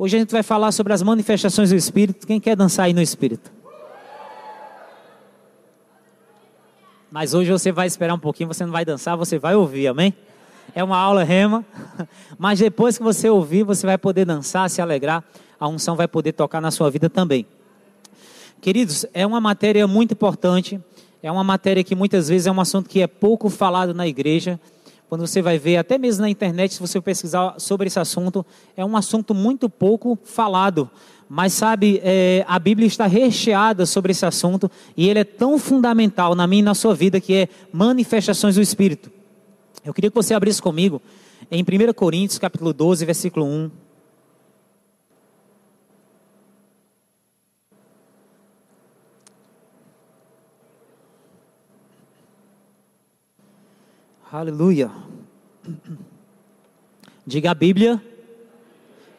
Hoje a gente vai falar sobre as manifestações do Espírito. Quem quer dançar aí no Espírito? Mas hoje você vai esperar um pouquinho, você não vai dançar, você vai ouvir, amém? É uma aula rema, mas depois que você ouvir, você vai poder dançar, se alegrar, a unção vai poder tocar na sua vida também. Queridos, é uma matéria muito importante, é uma matéria que muitas vezes é um assunto que é pouco falado na igreja, quando você vai ver, até mesmo na internet, se você pesquisar sobre esse assunto, é um assunto muito pouco falado. Mas sabe, é, a Bíblia está recheada sobre esse assunto e ele é tão fundamental na minha e na sua vida que é manifestações do Espírito. Eu queria que você abrisse comigo em 1 Coríntios, capítulo 12, versículo 1. Aleluia. Diga a Bíblia,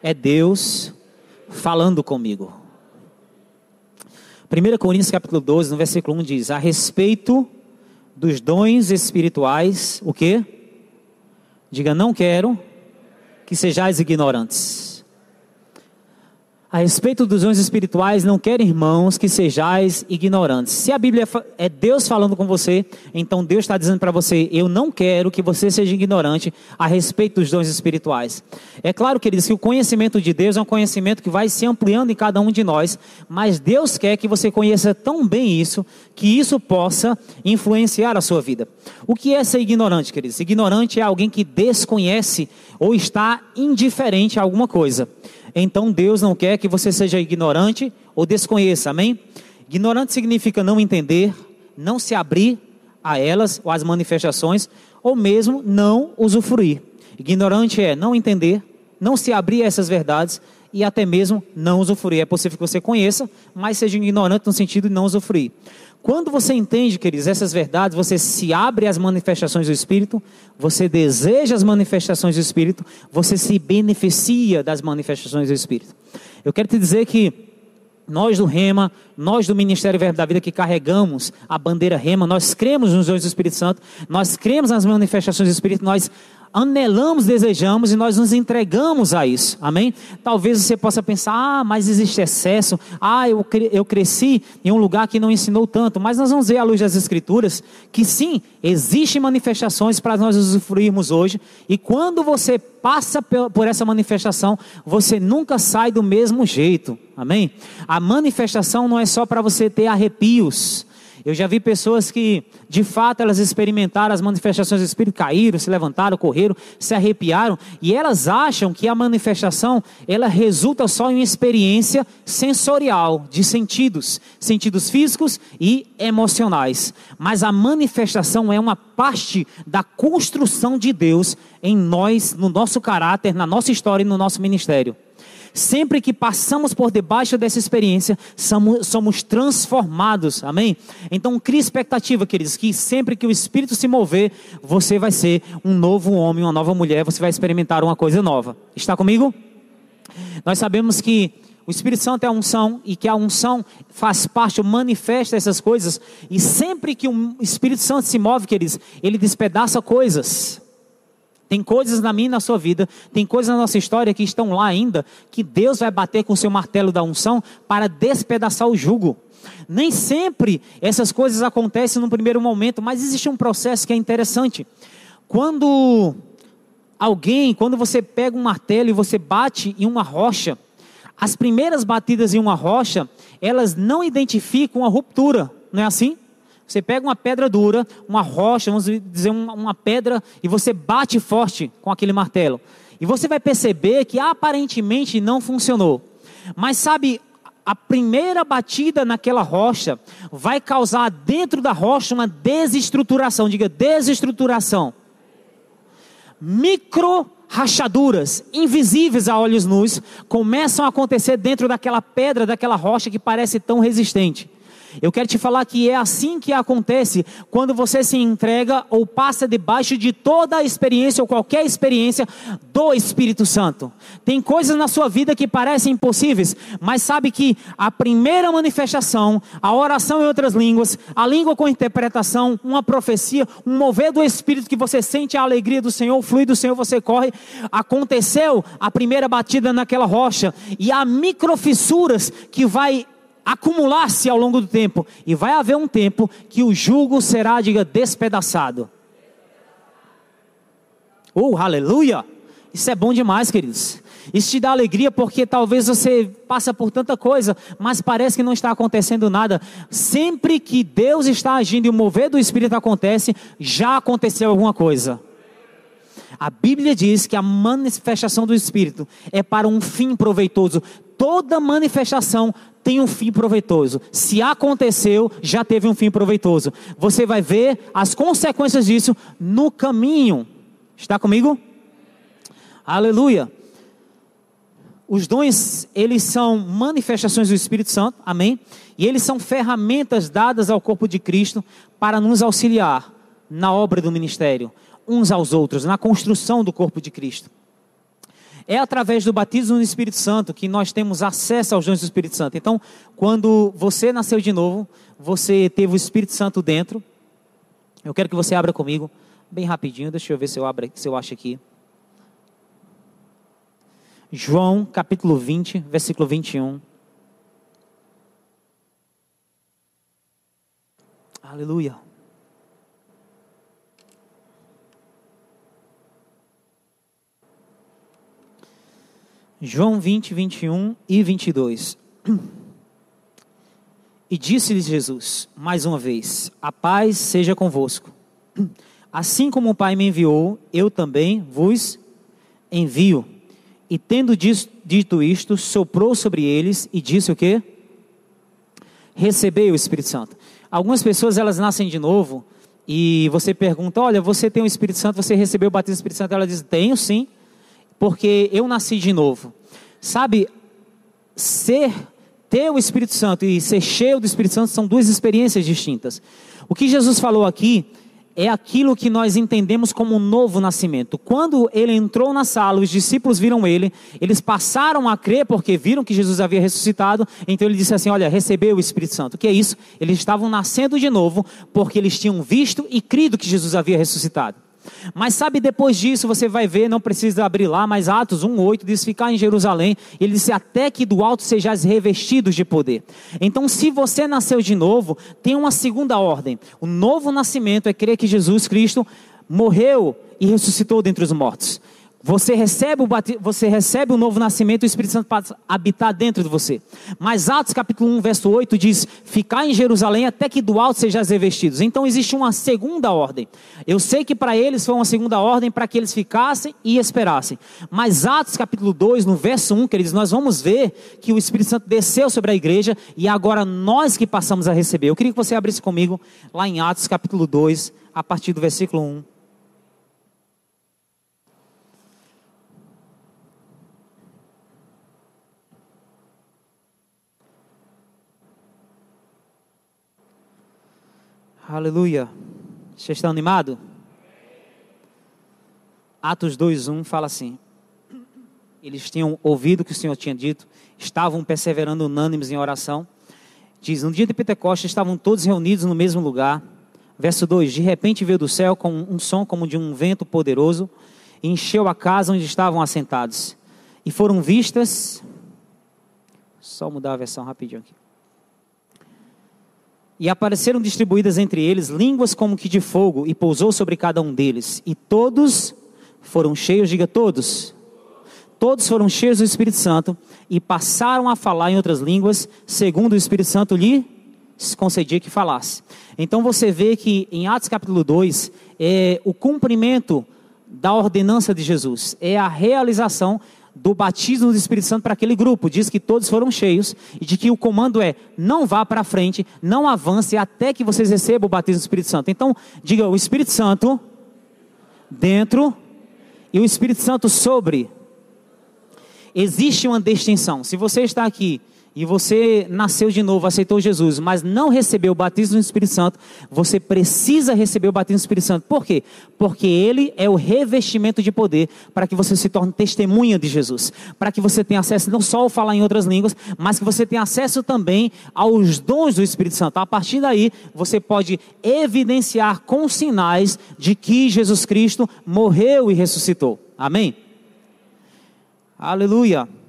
é Deus falando comigo. 1 Coríntios capítulo 12, no versículo 1 diz: A respeito dos dons espirituais, o que? Diga, não quero que sejais ignorantes. A respeito dos dons espirituais, não quero, irmãos, que sejais ignorantes. Se a Bíblia é Deus falando com você, então Deus está dizendo para você: Eu não quero que você seja ignorante a respeito dos dons espirituais. É claro, queridos, que o conhecimento de Deus é um conhecimento que vai se ampliando em cada um de nós, mas Deus quer que você conheça tão bem isso, que isso possa influenciar a sua vida. O que é ser ignorante, queridos? Ignorante é alguém que desconhece ou está indiferente a alguma coisa então Deus não quer que você seja ignorante ou desconheça, amém? Ignorante significa não entender, não se abrir a elas ou às manifestações, ou mesmo não usufruir. Ignorante é não entender, não se abrir a essas verdades e até mesmo não usufruir. É possível que você conheça, mas seja ignorante no sentido de não usufruir. Quando você entende, queridos, essas verdades, você se abre às manifestações do Espírito, você deseja as manifestações do Espírito, você se beneficia das manifestações do Espírito. Eu quero te dizer que nós do Rema, nós do Ministério Verbo da Vida que carregamos a bandeira Rema, nós cremos nos dons do Espírito Santo, nós cremos nas manifestações do Espírito, nós anelamos, desejamos e nós nos entregamos a isso, amém? Talvez você possa pensar, ah, mas existe excesso, ah, eu, eu cresci em um lugar que não ensinou tanto, mas nós vamos ver à luz das Escrituras que sim, existem manifestações para nós usufruirmos hoje, e quando você passa por essa manifestação, você nunca sai do mesmo jeito, amém? A manifestação não é só para você ter arrepios, eu já vi pessoas que, de fato, elas experimentaram as manifestações do Espírito, caíram, se levantaram, correram, se arrepiaram, e elas acham que a manifestação, ela resulta só em uma experiência sensorial, de sentidos, sentidos físicos e emocionais. Mas a manifestação é uma parte da construção de Deus em nós, no nosso caráter, na nossa história e no nosso ministério. Sempre que passamos por debaixo dessa experiência, somos, somos transformados, amém? Então, cria expectativa, queridos, que sempre que o Espírito se mover, você vai ser um novo homem, uma nova mulher, você vai experimentar uma coisa nova. Está comigo? Nós sabemos que o Espírito Santo é a unção e que a unção faz parte, manifesta essas coisas. E sempre que o Espírito Santo se move, queridos, ele despedaça coisas. Tem coisas na minha e na sua vida, tem coisas na nossa história que estão lá ainda, que Deus vai bater com o seu martelo da unção para despedaçar o jugo. Nem sempre essas coisas acontecem no primeiro momento, mas existe um processo que é interessante. Quando alguém, quando você pega um martelo e você bate em uma rocha, as primeiras batidas em uma rocha, elas não identificam a ruptura, não é assim? Você pega uma pedra dura, uma rocha, vamos dizer uma, uma pedra, e você bate forte com aquele martelo. E você vai perceber que aparentemente não funcionou. Mas sabe, a primeira batida naquela rocha vai causar dentro da rocha uma desestruturação. Diga desestruturação. Micro rachaduras invisíveis a olhos nus começam a acontecer dentro daquela pedra, daquela rocha que parece tão resistente. Eu quero te falar que é assim que acontece quando você se entrega ou passa debaixo de toda a experiência ou qualquer experiência do Espírito Santo. Tem coisas na sua vida que parecem impossíveis, mas sabe que a primeira manifestação, a oração em outras línguas, a língua com interpretação, uma profecia, um mover do Espírito que você sente a alegria do Senhor, o fluir do Senhor, você corre. Aconteceu a primeira batida naquela rocha e há microfissuras que vai acumular-se ao longo do tempo. E vai haver um tempo que o jugo será, diga, despedaçado. Oh, aleluia! Isso é bom demais, queridos. Isso te dá alegria porque talvez você passa por tanta coisa, mas parece que não está acontecendo nada. Sempre que Deus está agindo e o mover do Espírito acontece, já aconteceu alguma coisa. A Bíblia diz que a manifestação do Espírito é para um fim proveitoso. Toda manifestação tem um fim proveitoso. Se aconteceu, já teve um fim proveitoso. Você vai ver as consequências disso no caminho. Está comigo? Aleluia. Os dons, eles são manifestações do Espírito Santo, amém? E eles são ferramentas dadas ao corpo de Cristo para nos auxiliar na obra do ministério, uns aos outros, na construção do corpo de Cristo. É através do batismo no Espírito Santo que nós temos acesso aos dons do Espírito Santo. Então, quando você nasceu de novo, você teve o Espírito Santo dentro. Eu quero que você abra comigo, bem rapidinho, deixa eu ver se eu, abro, se eu acho aqui. João capítulo 20, versículo 21. Aleluia. João 20, 21 e 22. E disse-lhes Jesus, mais uma vez: A paz seja convosco. Assim como o Pai me enviou, eu também vos envio. E tendo dito isto, soprou sobre eles e disse o que? Recebei o Espírito Santo. Algumas pessoas elas nascem de novo e você pergunta: Olha, você tem o Espírito Santo, você recebeu o batismo do Espírito Santo? Ela diz: Tenho sim porque eu nasci de novo. Sabe, ser, ter o Espírito Santo e ser cheio do Espírito Santo são duas experiências distintas. O que Jesus falou aqui é aquilo que nós entendemos como um novo nascimento. Quando ele entrou na sala, os discípulos viram ele, eles passaram a crer porque viram que Jesus havia ressuscitado, então ele disse assim: Olha, recebeu o Espírito Santo. O que é isso? Eles estavam nascendo de novo porque eles tinham visto e crido que Jesus havia ressuscitado. Mas sabe, depois disso você vai ver, não precisa abrir lá, mas Atos 1,8 diz ficar em Jerusalém. Ele disse até que do alto sejais revestidos de poder. Então, se você nasceu de novo, tem uma segunda ordem. O novo nascimento é crer que Jesus Cristo morreu e ressuscitou dentre os mortos. Você recebe, o você recebe o novo nascimento, o Espírito Santo para habitar dentro de você. Mas Atos capítulo 1, verso 8 diz: Ficar em Jerusalém até que do alto sejais revestidos. Então existe uma segunda ordem. Eu sei que para eles foi uma segunda ordem para que eles ficassem e esperassem. Mas Atos capítulo 2, no verso 1, queridos, nós vamos ver que o Espírito Santo desceu sobre a igreja e agora nós que passamos a receber. Eu queria que você abrisse comigo lá em Atos capítulo 2, a partir do versículo 1. Aleluia. Vocês estão animados? Atos 2:1 fala assim: Eles tinham ouvido o que o Senhor tinha dito, estavam perseverando unânimes em oração. Diz: No dia de Pentecostes estavam todos reunidos no mesmo lugar. Verso 2: De repente veio do céu com um som como de um vento poderoso e encheu a casa onde estavam assentados. E foram vistas. Só mudar a versão rapidinho aqui. E apareceram distribuídas entre eles línguas como que de fogo, e pousou sobre cada um deles. E todos foram cheios, diga todos. Todos foram cheios do Espírito Santo e passaram a falar em outras línguas, segundo o Espírito Santo lhe concedia que falasse. Então você vê que em Atos capítulo 2 é o cumprimento da ordenança de Jesus, é a realização do batismo do Espírito Santo para aquele grupo. Diz que todos foram cheios e de que o comando é: não vá para frente, não avance até que vocês recebam o batismo do Espírito Santo. Então, diga o Espírito Santo dentro e o Espírito Santo sobre. Existe uma distinção. Se você está aqui e você nasceu de novo, aceitou Jesus, mas não recebeu o batismo no Espírito Santo, você precisa receber o batismo no Espírito Santo. Por quê? Porque ele é o revestimento de poder para que você se torne testemunha de Jesus, para que você tenha acesso não só ao falar em outras línguas, mas que você tenha acesso também aos dons do Espírito Santo. A partir daí, você pode evidenciar com sinais de que Jesus Cristo morreu e ressuscitou. Amém? Aleluia.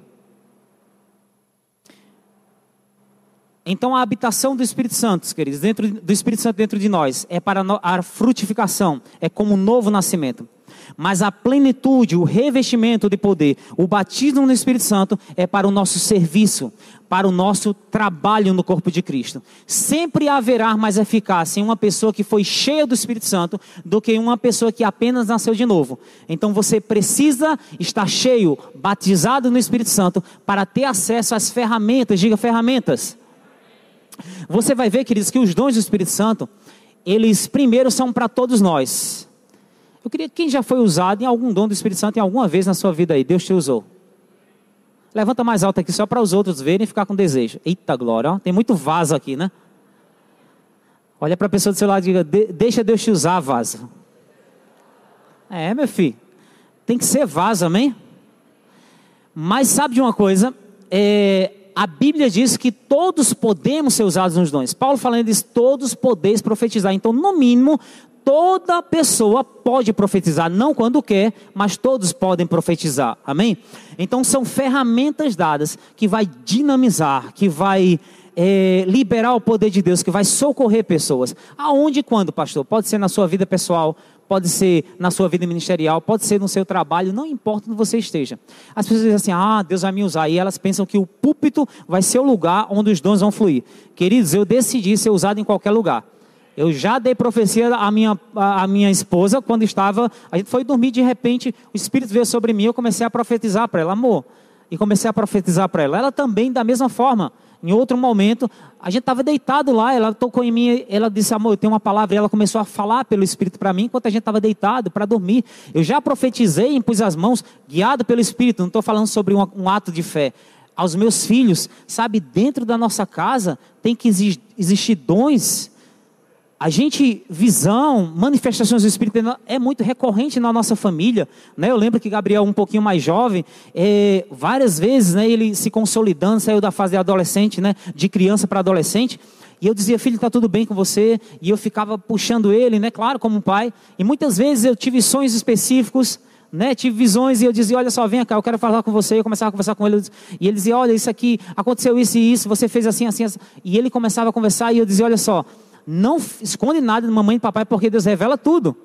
Então a habitação do Espírito Santo, queridos, dentro do Espírito Santo dentro de nós, é para a frutificação, é como um novo nascimento. Mas a plenitude, o revestimento de poder, o batismo no Espírito Santo é para o nosso serviço, para o nosso trabalho no corpo de Cristo. Sempre haverá mais eficácia em uma pessoa que foi cheia do Espírito Santo do que em uma pessoa que apenas nasceu de novo. Então você precisa estar cheio, batizado no Espírito Santo, para ter acesso às ferramentas, diga ferramentas você vai ver, queridos, que os dons do Espírito Santo, eles primeiro são para todos nós. Eu queria quem já foi usado em algum dom do Espírito Santo em alguma vez na sua vida aí, Deus te usou. Levanta mais alto aqui só para os outros verem e ficar com desejo. Eita glória, ó. tem muito vaso aqui, né? Olha para a pessoa do seu lado e diga: Deixa Deus te usar, vaso. É, meu filho. Tem que ser vaso, amém? Mas sabe de uma coisa? É, a Bíblia diz que todos podemos ser usados nos dons. Paulo falando disso, todos podeis profetizar. Então, no mínimo, toda pessoa pode profetizar, não quando quer, mas todos podem profetizar. Amém? Então, são ferramentas dadas que vai dinamizar, que vai é, liberar o poder de Deus, que vai socorrer pessoas. Aonde e quando, pastor? Pode ser na sua vida pessoal, pode ser na sua vida ministerial, pode ser no seu trabalho, não importa onde você esteja. As pessoas dizem assim: ah, Deus vai me usar, e elas pensam que o púlpito vai ser o lugar onde os dons vão fluir. Queridos, eu decidi ser usado em qualquer lugar. Eu já dei profecia à minha, à minha esposa quando estava. A gente foi dormir, de repente, o Espírito veio sobre mim, eu comecei a profetizar para ela, amor. E comecei a profetizar para ela. Ela também, da mesma forma. Em outro momento, a gente estava deitado lá, ela tocou em mim, ela disse, amor, eu tenho uma palavra, e ela começou a falar pelo Espírito para mim, enquanto a gente estava deitado para dormir. Eu já profetizei, impus as mãos, guiado pelo Espírito, não estou falando sobre um, um ato de fé. Aos meus filhos, sabe, dentro da nossa casa tem que existir dons a gente, visão, manifestações do Espírito é muito recorrente na nossa família. Né? Eu lembro que Gabriel, um pouquinho mais jovem, é, várias vezes né, ele se consolidando, saiu da fase de adolescente, né, de criança para adolescente. E eu dizia, filho, está tudo bem com você? E eu ficava puxando ele, né, claro, como um pai. E muitas vezes eu tive sonhos específicos, né, tive visões e eu dizia, olha só, vem cá, eu quero falar com você. Eu começava a conversar com ele e ele dizia, olha, isso aqui, aconteceu isso e isso, você fez assim, assim, assim. E ele começava a conversar e eu dizia, olha só, não esconde nada de mamãe e papai, porque Deus revela tudo.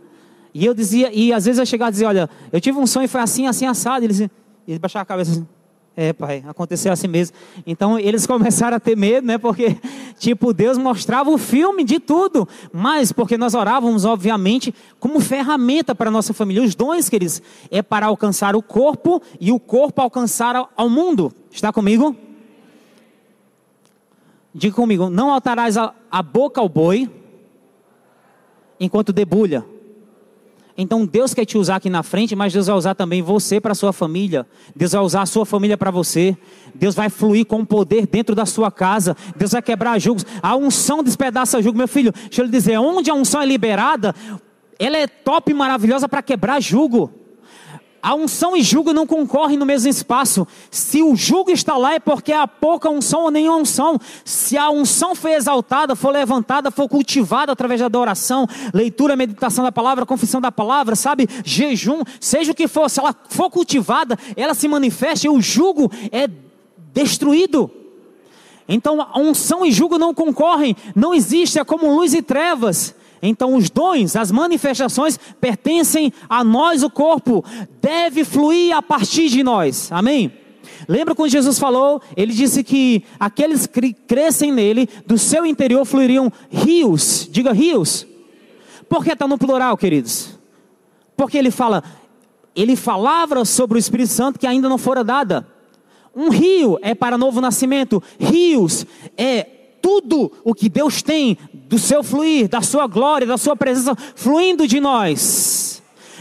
E eu dizia, e às vezes eu chegava e dizia, olha, eu tive um sonho e foi assim, assim, assado. E eles, baixavam a cabeça assim, é pai, aconteceu assim mesmo. Então eles começaram a ter medo, né? Porque, tipo, Deus mostrava o filme de tudo. Mas, porque nós orávamos, obviamente, como ferramenta para a nossa família. Os dons, queridos, é para alcançar o corpo e o corpo alcançar ao mundo. Está comigo? Diga comigo, não altarás a, a boca ao boi enquanto debulha. Então Deus quer te usar aqui na frente, mas Deus vai usar também você para sua família. Deus vai usar a sua família para você. Deus vai fluir com poder dentro da sua casa. Deus vai quebrar julgos. A unção despedaça jugo. Meu filho, deixa eu lhe dizer, onde a unção é liberada, ela é top e maravilhosa para quebrar jugo. A unção e jugo não concorrem no mesmo espaço. Se o jugo está lá é porque há pouca unção ou nenhuma unção. Se a unção foi exaltada, for levantada, for cultivada através da adoração, leitura, meditação da palavra, confissão da palavra, sabe? Jejum, seja o que for, se ela for cultivada, ela se manifesta e o jugo é destruído. Então a unção e jugo não concorrem, não existe, é como luz e trevas. Então, os dons, as manifestações pertencem a nós, o corpo, deve fluir a partir de nós. Amém? Lembra quando Jesus falou? Ele disse que aqueles que crescem nele, do seu interior fluiriam rios. Diga rios. Por que está no plural, queridos? Porque ele fala, ele falava sobre o Espírito Santo que ainda não fora dada. Um rio é para novo nascimento, rios é tudo o que Deus tem do seu fluir, da sua glória, da sua presença fluindo de nós.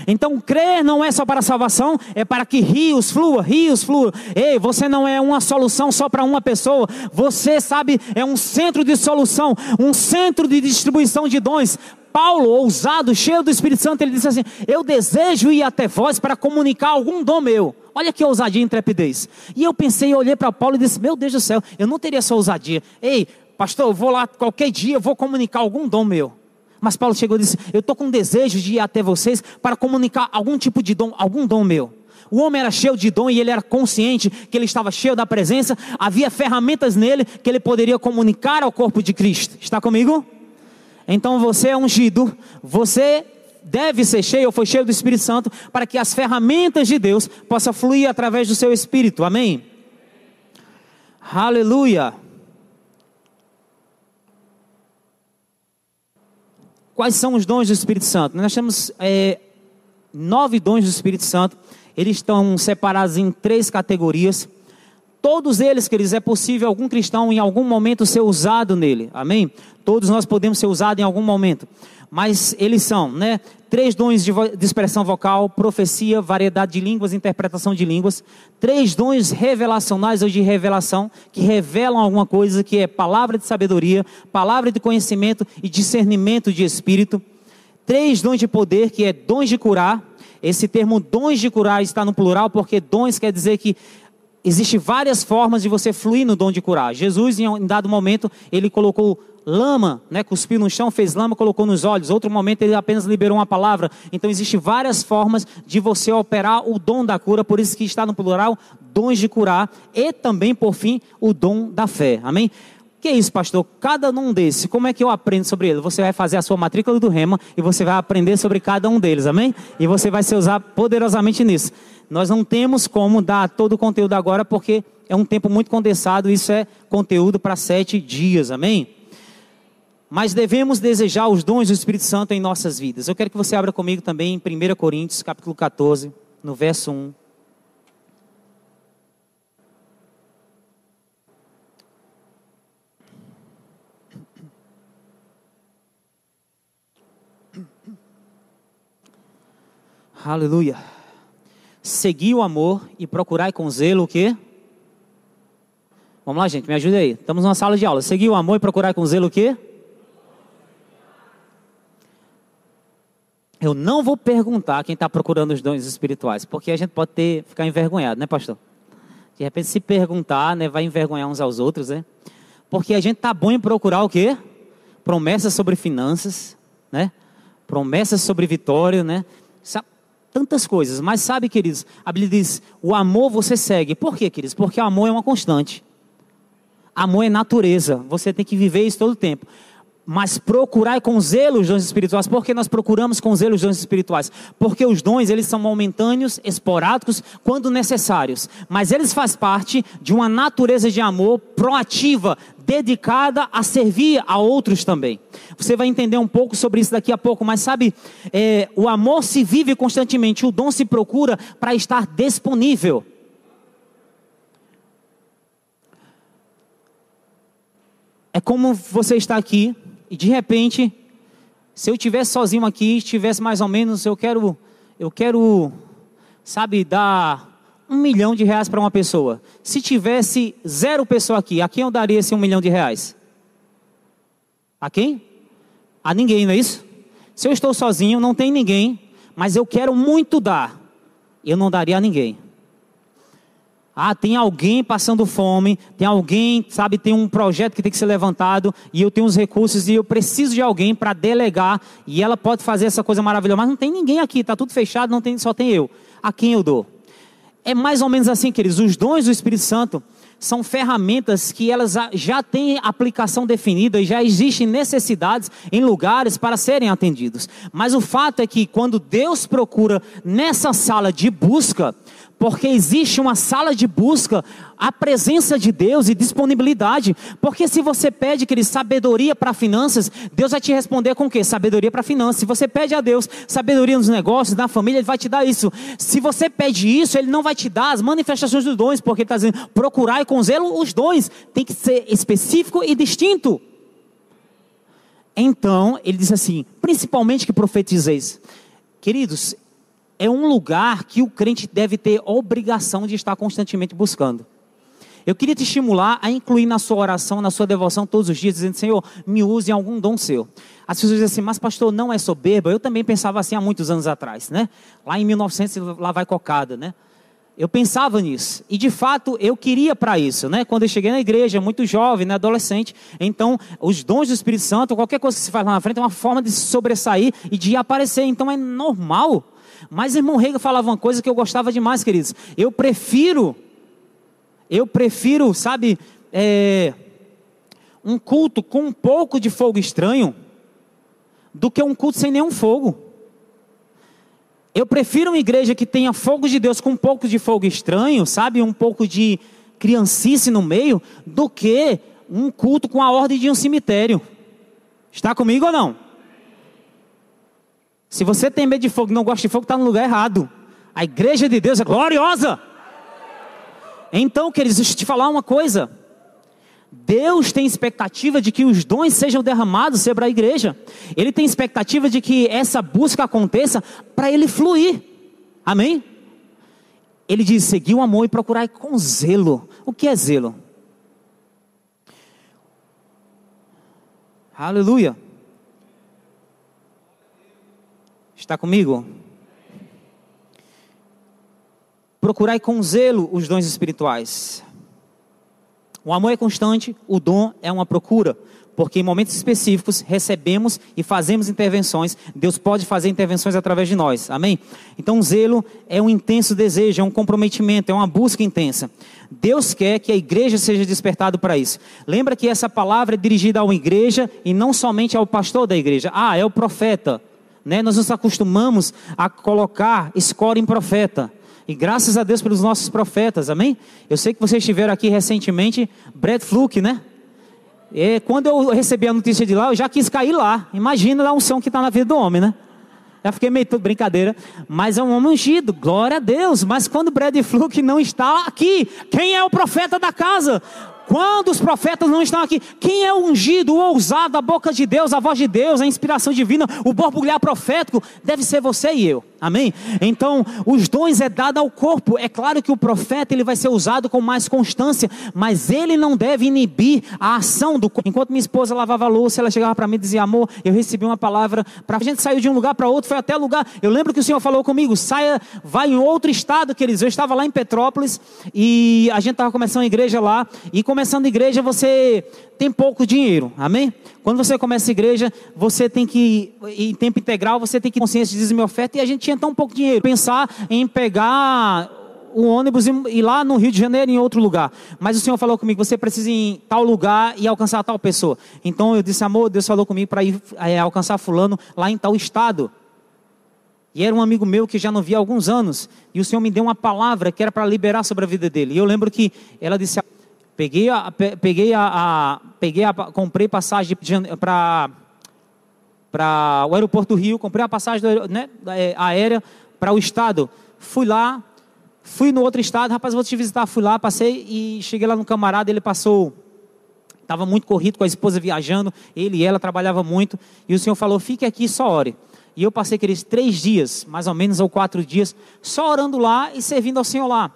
Então, crer não é só para salvação, é para que rios fluam, rios fluam. Ei, você não é uma solução só para uma pessoa. Você, sabe, é um centro de solução, um centro de distribuição de dons. Paulo, ousado, cheio do Espírito Santo, ele disse assim: Eu desejo ir até vós para comunicar algum dom meu. Olha que ousadia e intrepidez. E eu pensei, olhei para Paulo e disse: Meu Deus do céu, eu não teria essa ousadia. Ei, pastor, eu vou lá qualquer dia, eu vou comunicar algum dom meu. Mas Paulo chegou e disse: Eu estou com desejo de ir até vocês para comunicar algum tipo de dom, algum dom meu. O homem era cheio de dom e ele era consciente que ele estava cheio da presença, havia ferramentas nele que ele poderia comunicar ao corpo de Cristo. Está comigo? Então você é ungido, você deve ser cheio ou foi cheio do Espírito Santo para que as ferramentas de Deus possam fluir através do seu espírito. Amém? Aleluia. Quais são os dons do Espírito Santo? Nós temos é, nove dons do Espírito Santo. Eles estão separados em três categorias. Todos eles, queridos, é possível algum cristão em algum momento ser usado nele. Amém? Todos nós podemos ser usados em algum momento. Mas eles são, né? Três dons de, de expressão vocal, profecia, variedade de línguas, interpretação de línguas. Três dons revelacionais ou de revelação, que revelam alguma coisa, que é palavra de sabedoria, palavra de conhecimento e discernimento de espírito. Três dons de poder, que é dons de curar. Esse termo dons de curar está no plural, porque dons quer dizer que Existem várias formas de você fluir no dom de curar. Jesus, em dado momento, ele colocou lama, né, cuspiu no chão, fez lama, colocou nos olhos. Outro momento ele apenas liberou uma palavra. Então existem várias formas de você operar o dom da cura, por isso que está no plural, dons de curar e também por fim o dom da fé. Amém? Que é isso, pastor? Cada um desses, como é que eu aprendo sobre ele? Você vai fazer a sua matrícula do Rema e você vai aprender sobre cada um deles, amém? E você vai se usar poderosamente nisso. Nós não temos como dar todo o conteúdo agora, porque é um tempo muito condensado, isso é conteúdo para sete dias, amém? Mas devemos desejar os dons do Espírito Santo em nossas vidas. Eu quero que você abra comigo também em 1 Coríntios, capítulo 14, no verso 1. Aleluia seguir o amor e procurar com zelo o quê? Vamos lá, gente, me ajude aí. Estamos numa sala de aula. Seguir o amor e procurar com zelo o quê? Eu não vou perguntar quem está procurando os dons espirituais, porque a gente pode ter, ficar envergonhado, né, pastor? De repente, se perguntar, né, vai envergonhar uns aos outros, né? Porque a gente tá bom em procurar o quê? Promessas sobre finanças, né? Promessas sobre vitória, né? Tantas coisas. Mas sabe, queridos, a Bíblia diz: o amor você segue. Por quê, queridos? Porque o amor é uma constante. Amor é natureza. Você tem que viver isso todo o tempo. Mas procurar com zelo os dons espirituais. Por que nós procuramos com zelo os dons espirituais? Porque os dons, eles são momentâneos, esporádicos, quando necessários. Mas eles fazem parte de uma natureza de amor proativa, dedicada a servir a outros também. Você vai entender um pouco sobre isso daqui a pouco, mas sabe, é, o amor se vive constantemente, o dom se procura para estar disponível. É como você está aqui e de repente, se eu estivesse sozinho aqui, estivesse mais ou menos, eu quero, eu quero, sabe, dar um milhão de reais para uma pessoa. Se tivesse zero pessoa aqui, a quem eu daria esse um milhão de reais? A quem? A ninguém, não é isso? Se eu estou sozinho, não tem ninguém, mas eu quero muito dar, eu não daria a ninguém. Ah, tem alguém passando fome, tem alguém, sabe, tem um projeto que tem que ser levantado e eu tenho os recursos e eu preciso de alguém para delegar e ela pode fazer essa coisa maravilhosa, mas não tem ninguém aqui, está tudo fechado, não tem, só tem eu. A quem eu dou? É mais ou menos assim, queridos. Os dons do Espírito Santo são ferramentas que elas já têm aplicação definida e já existem necessidades em lugares para serem atendidos. Mas o fato é que quando Deus procura nessa sala de busca, porque existe uma sala de busca, a presença de Deus e disponibilidade. Porque se você pede, querido, sabedoria para finanças, Deus vai te responder com o quê? Sabedoria para finanças. Se você pede a Deus sabedoria nos negócios, na família, Ele vai te dar isso. Se você pede isso, Ele não vai te dar as manifestações dos dons, porque Ele está dizendo, procurar com zelo os dons. Tem que ser específico e distinto. Então, ele diz assim, principalmente que profetizeis. Queridos, é um lugar que o crente deve ter obrigação de estar constantemente buscando. Eu queria te estimular a incluir na sua oração, na sua devoção todos os dias, dizendo: Senhor, me use em algum dom seu. As pessoas dizem assim, mas pastor, não é soberba? Eu também pensava assim há muitos anos atrás, né? Lá em 1900, lá vai cocada, né? Eu pensava nisso. E de fato eu queria para isso, né? Quando eu cheguei na igreja, muito jovem, né? adolescente. Então, os dons do Espírito Santo, qualquer coisa que se faz lá na frente, é uma forma de se sobressair e de aparecer. Então é normal. Mas irmão Rega falava uma coisa que eu gostava demais, queridos. Eu prefiro eu prefiro, sabe, é, um culto com um pouco de fogo estranho do que um culto sem nenhum fogo. Eu prefiro uma igreja que tenha fogo de Deus com um pouco de fogo estranho, sabe, um pouco de criancice no meio, do que um culto com a ordem de um cemitério. Está comigo ou não? Se você tem medo de fogo não gosta de fogo, está no lugar errado. A igreja de Deus é gloriosa. Então, queridos, deixa eu te falar uma coisa. Deus tem expectativa de que os dons sejam derramados sobre a igreja. Ele tem expectativa de que essa busca aconteça para ele fluir. Amém? Ele diz: seguir o amor e procurar com zelo. O que é zelo? Aleluia. Está comigo? Procurai com zelo os dons espirituais. O amor é constante, o dom é uma procura, porque em momentos específicos recebemos e fazemos intervenções. Deus pode fazer intervenções através de nós. Amém? Então, zelo é um intenso desejo, é um comprometimento, é uma busca intensa. Deus quer que a igreja seja despertada para isso. Lembra que essa palavra é dirigida a uma igreja e não somente ao pastor da igreja. Ah, é o profeta. Né? Nós nos acostumamos a colocar escola em profeta. E graças a Deus pelos nossos profetas, amém? Eu sei que vocês estiveram aqui recentemente, Brad Fluke, né? E quando eu recebi a notícia de lá, eu já quis cair lá. Imagina a unção que está na vida do homem, né? Já fiquei meio tudo brincadeira. Mas é um homem ungido, glória a Deus. Mas quando Brad Fluke não está aqui, quem é o profeta da casa? Quando os profetas não estão aqui, quem é o ungido, o ousado, a boca de Deus, a voz de Deus, a inspiração divina, o borbulhar profético, deve ser você e eu. Amém? Então, os dons é dado ao corpo. É claro que o profeta ele vai ser usado com mais constância, mas ele não deve inibir a ação do corpo. Enquanto minha esposa lavava a louça, ela chegava para mim e dizia: "Amor, eu recebi uma palavra para a gente sair de um lugar para outro, foi até lugar. Eu lembro que o Senhor falou comigo: "Saia, vai em outro estado, queridos". Eu estava lá em Petrópolis e a gente estava começando a igreja lá e começando a igreja você tem pouco dinheiro, amém? Quando você começa a igreja, você tem que, em tempo integral, você tem que consciência de dizer minha oferta, e a gente tinha tão pouco dinheiro. Pensar em pegar o ônibus e ir lá no Rio de Janeiro em outro lugar. Mas o Senhor falou comigo, você precisa ir em tal lugar e alcançar tal pessoa. Então eu disse, amor, Deus falou comigo para ir é, alcançar fulano lá em tal estado. E era um amigo meu que já não via há alguns anos. E o Senhor me deu uma palavra que era para liberar sobre a vida dele. E eu lembro que ela disse, Peguei a, peguei a, a peguei a, comprei passagem para para o aeroporto do Rio, comprei a passagem do, né, é, aérea para o estado. Fui lá, fui no outro estado, rapaz, vou te visitar. Fui lá, passei e cheguei lá no camarada. Ele passou, estava muito corrido com a esposa viajando. Ele e ela trabalhavam muito. E o senhor falou: fique aqui, só ore. E eu passei aqueles três dias, mais ou menos, ou quatro dias, só orando lá e servindo ao Senhor lá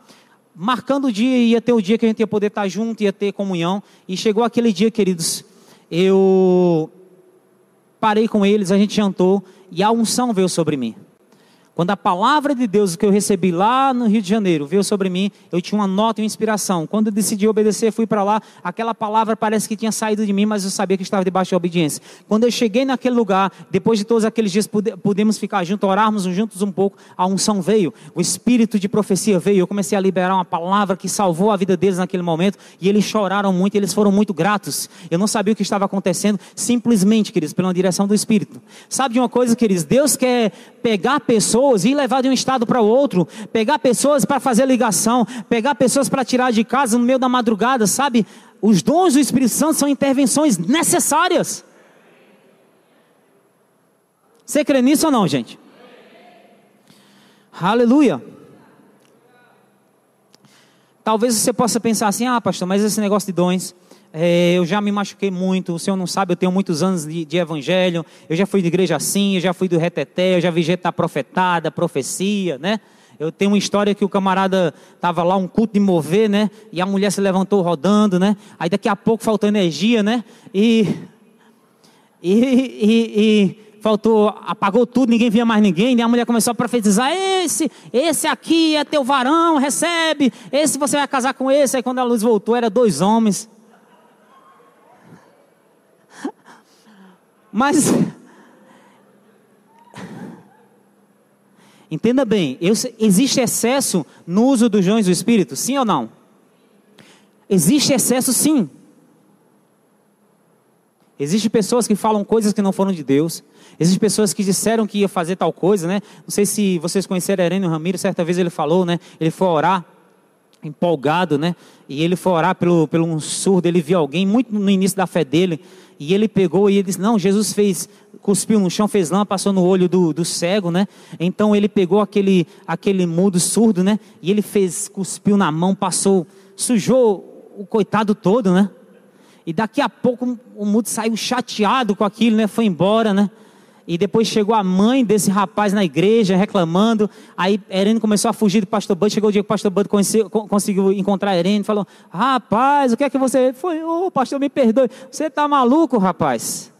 marcando o dia, ia ter o dia que a gente ia poder estar junto, ia ter comunhão. E chegou aquele dia, queridos, eu parei com eles, a gente jantou e a unção veio sobre mim. Quando a palavra de Deus que eu recebi lá no Rio de Janeiro veio sobre mim, eu tinha uma nota e uma inspiração. Quando eu decidi obedecer, fui para lá, aquela palavra parece que tinha saído de mim, mas eu sabia que estava debaixo de obediência. Quando eu cheguei naquele lugar, depois de todos aqueles dias pudemos ficar juntos, orarmos juntos um pouco, a unção veio, o espírito de profecia veio. Eu comecei a liberar uma palavra que salvou a vida deles naquele momento e eles choraram muito, eles foram muito gratos. Eu não sabia o que estava acontecendo, simplesmente, queridos, pela direção do Espírito. Sabe de uma coisa, queridos? Deus quer pegar pessoas pessoas, ir levar de um estado para o outro, pegar pessoas para fazer ligação, pegar pessoas para tirar de casa no meio da madrugada, sabe? Os dons do Espírito Santo são intervenções necessárias. Você crê nisso ou não, gente? Aleluia. Talvez você possa pensar assim: ah, pastor, mas esse negócio de dons, é, eu já me machuquei muito, o senhor não sabe, eu tenho muitos anos de, de, evangelho, eu já fui de igreja assim, eu já fui do reteté, eu já vi gente da profetada, profecia, né? Eu tenho uma história que o camarada estava lá, um culto de mover, né? E a mulher se levantou rodando, né? Aí daqui a pouco faltou energia, né? E, e, e, e faltou, apagou tudo, ninguém via mais ninguém, e a mulher começou a profetizar: esse, esse aqui é teu varão, recebe, esse você vai casar com esse. Aí quando a luz voltou, era dois homens. Mas entenda bem, eu, existe excesso no uso dos dons do Espírito, sim ou não? Existe excesso sim. Existem pessoas que falam coisas que não foram de Deus. Existem pessoas que disseram que ia fazer tal coisa, né? Não sei se vocês conheceram Herênio Ramiro, certa vez ele falou, né? Ele foi orar, empolgado, né? E ele foi orar pelo, pelo um surdo, ele viu alguém muito no início da fé dele, e ele pegou e ele disse: Não, Jesus fez, cuspiu no chão, fez lama, passou no olho do, do cego, né? Então ele pegou aquele, aquele mudo surdo, né? E ele fez, cuspiu na mão, passou, sujou o coitado todo, né? E daqui a pouco o mudo saiu chateado com aquilo, né? Foi embora, né? E depois chegou a mãe desse rapaz na igreja reclamando. Aí Irene começou a fugir do pastor Bud. Chegou o dia que o pastor Bud conseguiu encontrar a Irene. Falou: Rapaz, o que é que você. Foi, ô oh, pastor, me perdoe. Você está maluco, rapaz?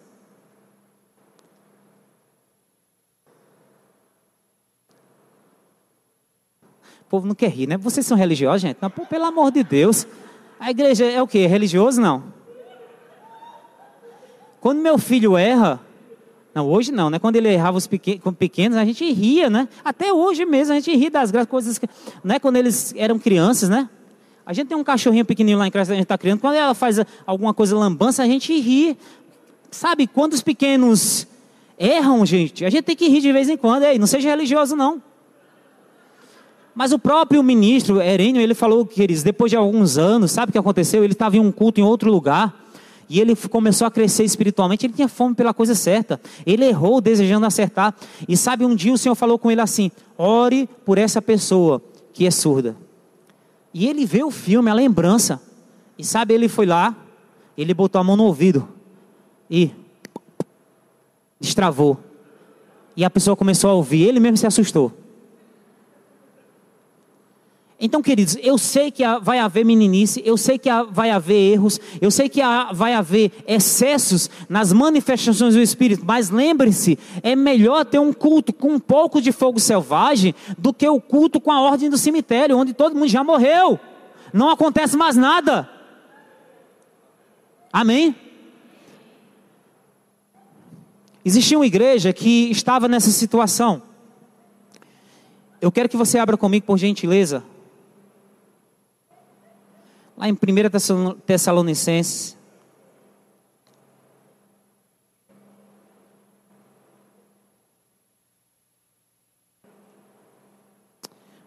O povo não quer rir, né? Vocês são religiosos, gente? Não, pelo amor de Deus. A igreja é o quê? É religioso? Não. Quando meu filho erra, não, hoje não, né? Quando ele errava os pequenos, a gente ria, né? Até hoje mesmo a gente ri das coisas, que, né? Quando eles eram crianças, né? A gente tem um cachorrinho pequenininho lá em casa que a gente está criando. Quando ela faz alguma coisa lambança, a gente ri. Sabe, quando os pequenos erram, gente, a gente tem que rir de vez em quando. Ei, não seja religioso, não. Mas o próprio ministro Herênio, ele falou, queridos, depois de alguns anos, sabe o que aconteceu? Ele estava em um culto em outro lugar. E ele começou a crescer espiritualmente, ele tinha fome pela coisa certa. Ele errou desejando acertar. E sabe, um dia o Senhor falou com ele assim: ore por essa pessoa que é surda. E ele vê o filme, a lembrança. E sabe, ele foi lá, ele botou a mão no ouvido e destravou. E a pessoa começou a ouvir, ele mesmo se assustou. Então, queridos, eu sei que vai haver meninice, eu sei que vai haver erros, eu sei que vai haver excessos nas manifestações do Espírito, mas lembre-se, é melhor ter um culto com um pouco de fogo selvagem do que o culto com a ordem do cemitério, onde todo mundo já morreu, não acontece mais nada. Amém? Existia uma igreja que estava nessa situação. Eu quero que você abra comigo, por gentileza, Lá em 1 Tessalonicenses.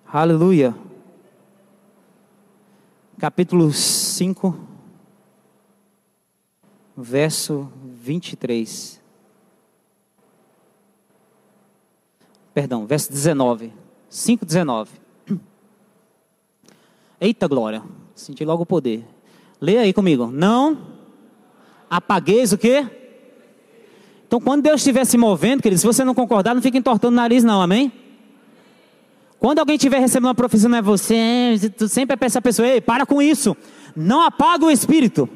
Aleluia. Capítulo 5, verso 23. Perdão, verso 19. 5, 19. Eita glória. Senti logo o poder. Leia aí comigo. Não apagueis o quê? Então, quando Deus estiver se movendo, querido, se você não concordar, não fique entortando o nariz, não, amém? Quando alguém estiver recebendo uma profecia, não é você, tu sempre é essa pessoa, ei, para com isso. Não apaga o espírito.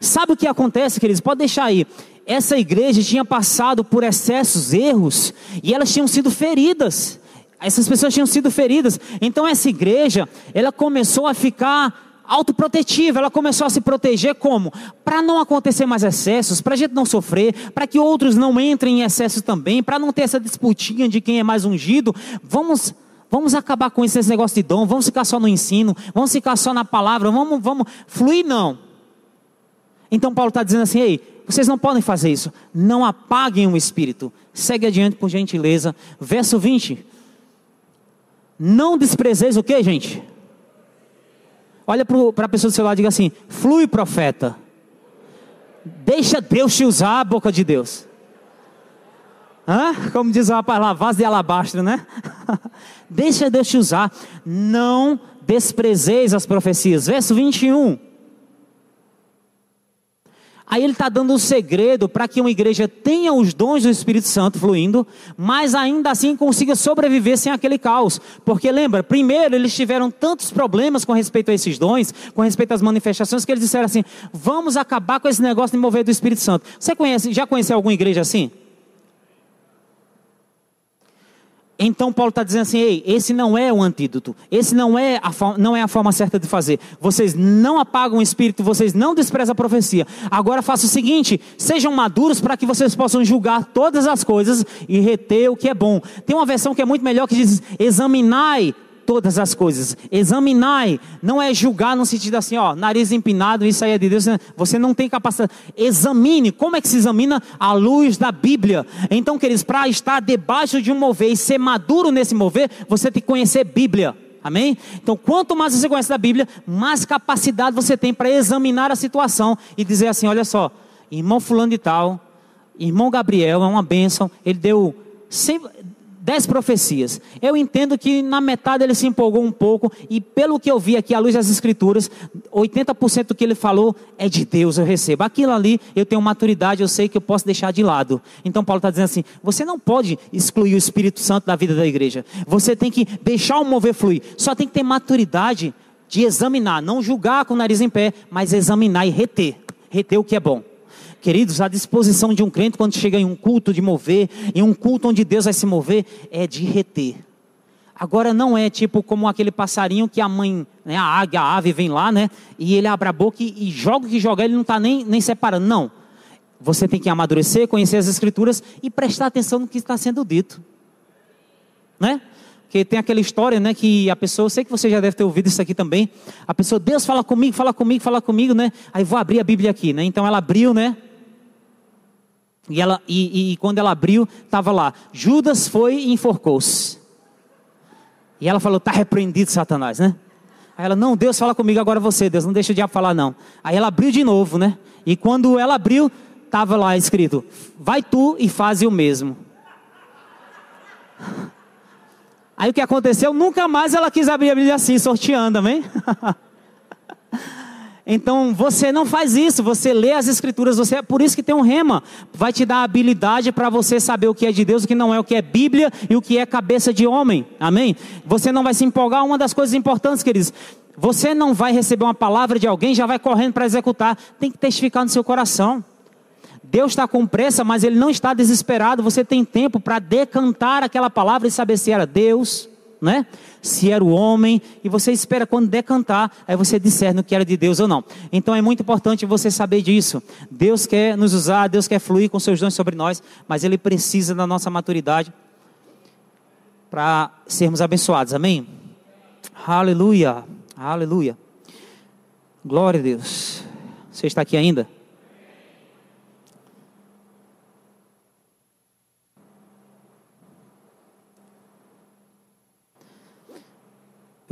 Sabe o que acontece, queridos? Pode deixar aí. Essa igreja tinha passado por excessos, erros, e elas tinham sido feridas. Essas pessoas tinham sido feridas. Então essa igreja, ela começou a ficar autoprotetiva, ela começou a se proteger como? Para não acontecer mais excessos, para a gente não sofrer, para que outros não entrem em excesso também, para não ter essa disputinha de quem é mais ungido. Vamos vamos acabar com esse negócio de dom, vamos ficar só no ensino, vamos ficar só na palavra, vamos, vamos fluir não. Então Paulo está dizendo assim, ei, vocês não podem fazer isso, não apaguem o espírito. Segue adiante por gentileza. Verso 20. Não desprezeis o que, gente? Olha para a pessoa do seu lado e diga assim: flui, profeta. Deixa Deus te usar a boca de Deus. Hã? Como diz uma palavra, vaso de alabastro, né? Deixa Deus te usar. Não desprezeis as profecias. Verso 21. Aí ele está dando um segredo para que uma igreja tenha os dons do Espírito Santo fluindo, mas ainda assim consiga sobreviver sem aquele caos. Porque lembra, primeiro eles tiveram tantos problemas com respeito a esses dons, com respeito às manifestações, que eles disseram assim: vamos acabar com esse negócio de mover do Espírito Santo. Você conhece, já conheceu alguma igreja assim? Então Paulo está dizendo assim: ei, esse não é o antídoto, esse não é, a não é a forma certa de fazer. Vocês não apagam o espírito, vocês não desprezam a profecia. Agora faça o seguinte: sejam maduros para que vocês possam julgar todas as coisas e reter o que é bom. Tem uma versão que é muito melhor que diz: examinai todas as coisas. Examinai, não é julgar no sentido assim, ó, nariz empinado, isso aí é de Deus. Você não tem capacidade. Examine, como é que se examina? À luz da Bíblia. Então, queridos, para estar debaixo de um mover e ser maduro nesse mover, você tem que conhecer Bíblia. Amém? Então, quanto mais você conhece da Bíblia, mais capacidade você tem para examinar a situação e dizer assim: olha só, irmão Fulano de Tal, irmão Gabriel é uma bênção, ele deu sempre, dez profecias. Eu entendo que na metade ele se empolgou um pouco, e pelo que eu vi aqui à luz das Escrituras, 80% do que ele falou é de Deus, eu recebo. Aquilo ali eu tenho maturidade, eu sei que eu posso deixar de lado. Então Paulo está dizendo assim: você não pode excluir o Espírito Santo da vida da igreja, você tem que deixar o mover fluir, só tem que ter maturidade de examinar, não julgar com o nariz em pé, mas examinar e reter reter o que é bom. Queridos, a disposição de um crente quando chega em um culto de mover, em um culto onde Deus vai se mover, é de reter. Agora não é tipo como aquele passarinho que a mãe, né, a águia, a ave vem lá, né? E ele abre a boca e, e joga o que joga, ele não está nem, nem separando. Não. Você tem que amadurecer, conhecer as escrituras e prestar atenção no que está sendo dito. Né? Porque tem aquela história, né, que a pessoa, eu sei que você já deve ter ouvido isso aqui também. A pessoa, Deus fala comigo, fala comigo, fala comigo, né? Aí vou abrir a Bíblia aqui, né? Então ela abriu, né? E, ela, e, e quando ela abriu, estava lá: Judas foi e enforcou-se. E ela falou: está repreendido, Satanás, né? Aí ela: Não, Deus fala comigo agora você, Deus, não deixa o diabo falar, não. Aí ela abriu de novo, né? E quando ela abriu, estava lá escrito: Vai tu e faze o mesmo. Aí o que aconteceu? Nunca mais ela quis abrir a Bíblia assim, sorteando, amém? Então você não faz isso, você lê as escrituras, você é por isso que tem um rema, vai te dar habilidade para você saber o que é de Deus, o que não é, o que é Bíblia e o que é cabeça de homem. Amém? Você não vai se empolgar, uma das coisas importantes, queridos, você não vai receber uma palavra de alguém, já vai correndo para executar, tem que testificar no seu coração. Deus está com pressa, mas ele não está desesperado. Você tem tempo para decantar aquela palavra e saber se era Deus, né? Se era o homem, e você espera quando decantar, aí você discerne o que era de Deus ou não. Então é muito importante você saber disso. Deus quer nos usar, Deus quer fluir com seus dons sobre nós, mas Ele precisa da nossa maturidade para sermos abençoados. Amém? Aleluia, aleluia. Glória a Deus. Você está aqui ainda?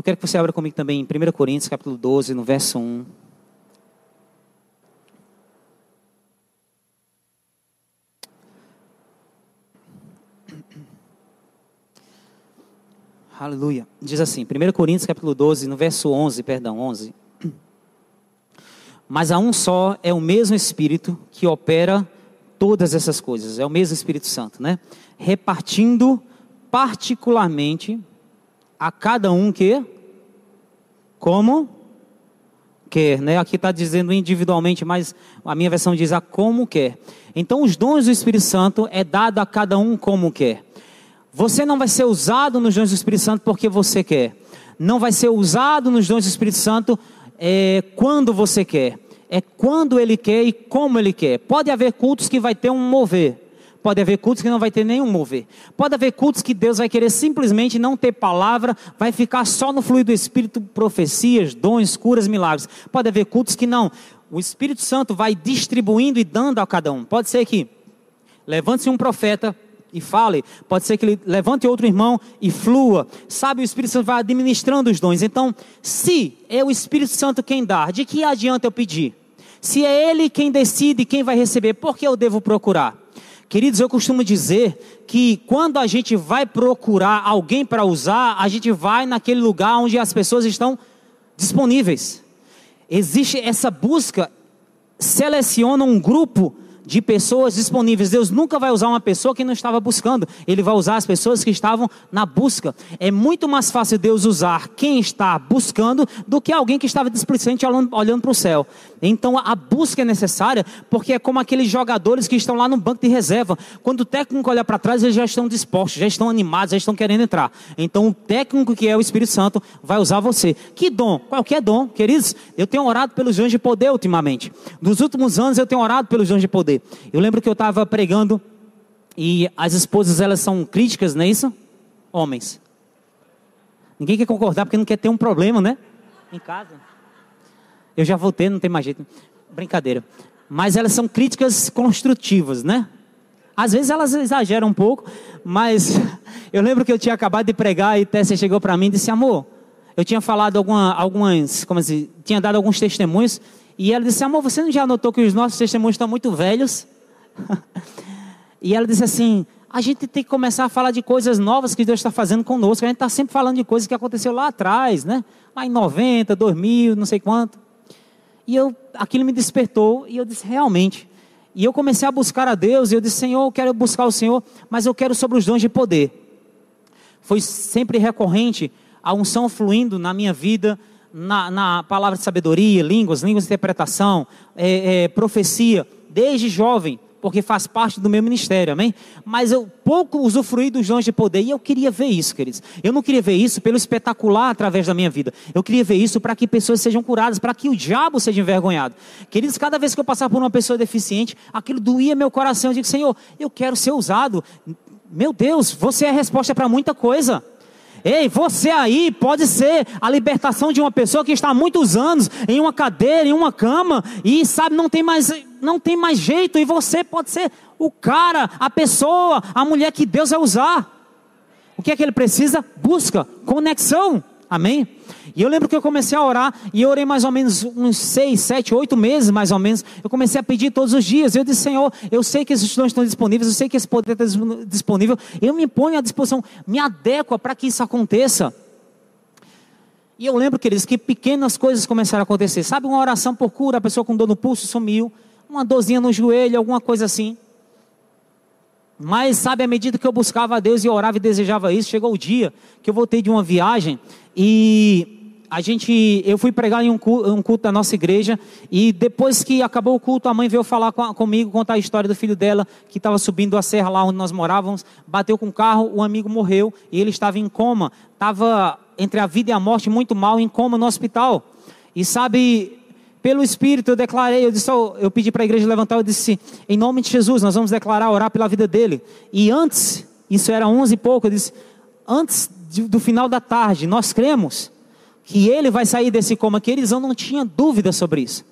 Quero que você abra comigo também em 1 Coríntios, capítulo 12, no verso 1. Aleluia. Diz assim, 1 Coríntios capítulo 12, no verso 11, perdão, 11. Mas a um só é o mesmo Espírito que opera todas essas coisas. É o mesmo Espírito Santo, né? Repartindo particularmente a cada um que como quer, né? Aqui está dizendo individualmente, mas a minha versão diz a como quer. Então, os dons do Espírito Santo é dado a cada um como quer. Você não vai ser usado nos dons do Espírito Santo porque você quer. Não vai ser usado nos dons do Espírito Santo é, quando você quer. É quando ele quer e como ele quer. Pode haver cultos que vai ter um mover. Pode haver cultos que não vai ter nenhum mover. Pode haver cultos que Deus vai querer simplesmente não ter palavra, vai ficar só no fluido do Espírito, profecias, dons, curas, milagres. Pode haver cultos que não. O Espírito Santo vai distribuindo e dando a cada um. Pode ser que levante-se um profeta e fale, pode ser que ele levante outro irmão e flua. Sabe, o Espírito Santo vai administrando os dons. Então, se é o Espírito Santo quem dá, de que adianta eu pedir? Se é ele quem decide quem vai receber, por que eu devo procurar? Queridos, eu costumo dizer que quando a gente vai procurar alguém para usar, a gente vai naquele lugar onde as pessoas estão disponíveis. Existe essa busca seleciona um grupo de pessoas disponíveis. Deus nunca vai usar uma pessoa que não estava buscando, Ele vai usar as pessoas que estavam na busca. É muito mais fácil Deus usar quem está buscando do que alguém que estava displicente olhando para o céu. Então a busca é necessária, porque é como aqueles jogadores que estão lá no banco de reserva. Quando o técnico olha para trás, eles já estão dispostos, já estão animados, já estão querendo entrar. Então o técnico que é o Espírito Santo vai usar você. Que dom? Qualquer dom, queridos. Eu tenho orado pelos dons de poder ultimamente. Nos últimos anos eu tenho orado pelos dons de poder. Eu lembro que eu estava pregando e as esposas elas são críticas, não é isso? Homens. Ninguém quer concordar porque não quer ter um problema, né? Em casa. Eu já voltei, não tem mais jeito. Brincadeira. Mas elas são críticas construtivas, né? Às vezes elas exageram um pouco, mas eu lembro que eu tinha acabado de pregar e Tessa chegou para mim e disse: Amor, eu tinha falado alguma, algumas, como assim, tinha dado alguns testemunhos e ela disse: Amor, você não já notou que os nossos testemunhos estão muito velhos? e ela disse assim: A gente tem que começar a falar de coisas novas que Deus está fazendo conosco. A gente está sempre falando de coisas que aconteceu lá atrás, né? Lá em 90, 2000, não sei quanto. E eu, aquilo me despertou e eu disse: Realmente. E eu comecei a buscar a Deus. E eu disse: Senhor, eu quero buscar o Senhor, mas eu quero sobre os dons de poder. Foi sempre recorrente a unção fluindo na minha vida na, na palavra de sabedoria, línguas, línguas de interpretação, é, é, profecia, desde jovem, porque faz parte do meu ministério, amém? Mas eu pouco usufruí dos dons de poder e eu queria ver isso, queridos. Eu não queria ver isso pelo espetacular através da minha vida. Eu queria ver isso para que pessoas sejam curadas, para que o diabo seja envergonhado. Queridos, cada vez que eu passar por uma pessoa deficiente, aquilo doía meu coração. Eu digo, Senhor, eu quero ser usado. Meu Deus, você é a resposta para muita coisa. Ei, você aí pode ser a libertação de uma pessoa que está há muitos anos em uma cadeira, em uma cama e sabe não tem mais não tem mais jeito e você pode ser o cara, a pessoa, a mulher que Deus vai usar. O que é que ele precisa? Busca conexão. Amém? E eu lembro que eu comecei a orar, e eu orei mais ou menos uns seis, sete, oito meses, mais ou menos. Eu comecei a pedir todos os dias. Eu disse, Senhor, eu sei que esses dons estão disponíveis, eu sei que esse poder está disponível. Eu me ponho à disposição, me adequa para que isso aconteça. E eu lembro, queridos, que pequenas coisas começaram a acontecer. Sabe, uma oração por cura, a pessoa com dor no pulso sumiu, uma dorzinha no joelho, alguma coisa assim. Mas, sabe, à medida que eu buscava a Deus e orava e desejava isso, chegou o dia que eu voltei de uma viagem e a gente, eu fui pregar em um culto, um culto da nossa igreja e depois que acabou o culto, a mãe veio falar com, comigo, contar a história do filho dela que estava subindo a serra lá onde nós morávamos, bateu com o carro, o amigo morreu e ele estava em coma, estava entre a vida e a morte muito mal em coma no hospital. E sabe, pelo Espírito eu declarei, eu, disse, eu pedi para a igreja levantar, eu disse, em nome de Jesus, nós vamos declarar, orar pela vida dele. E antes, isso era onze e pouco, eu disse, antes do final da tarde, nós cremos que ele vai sair desse coma, que eles não tinha dúvida sobre isso.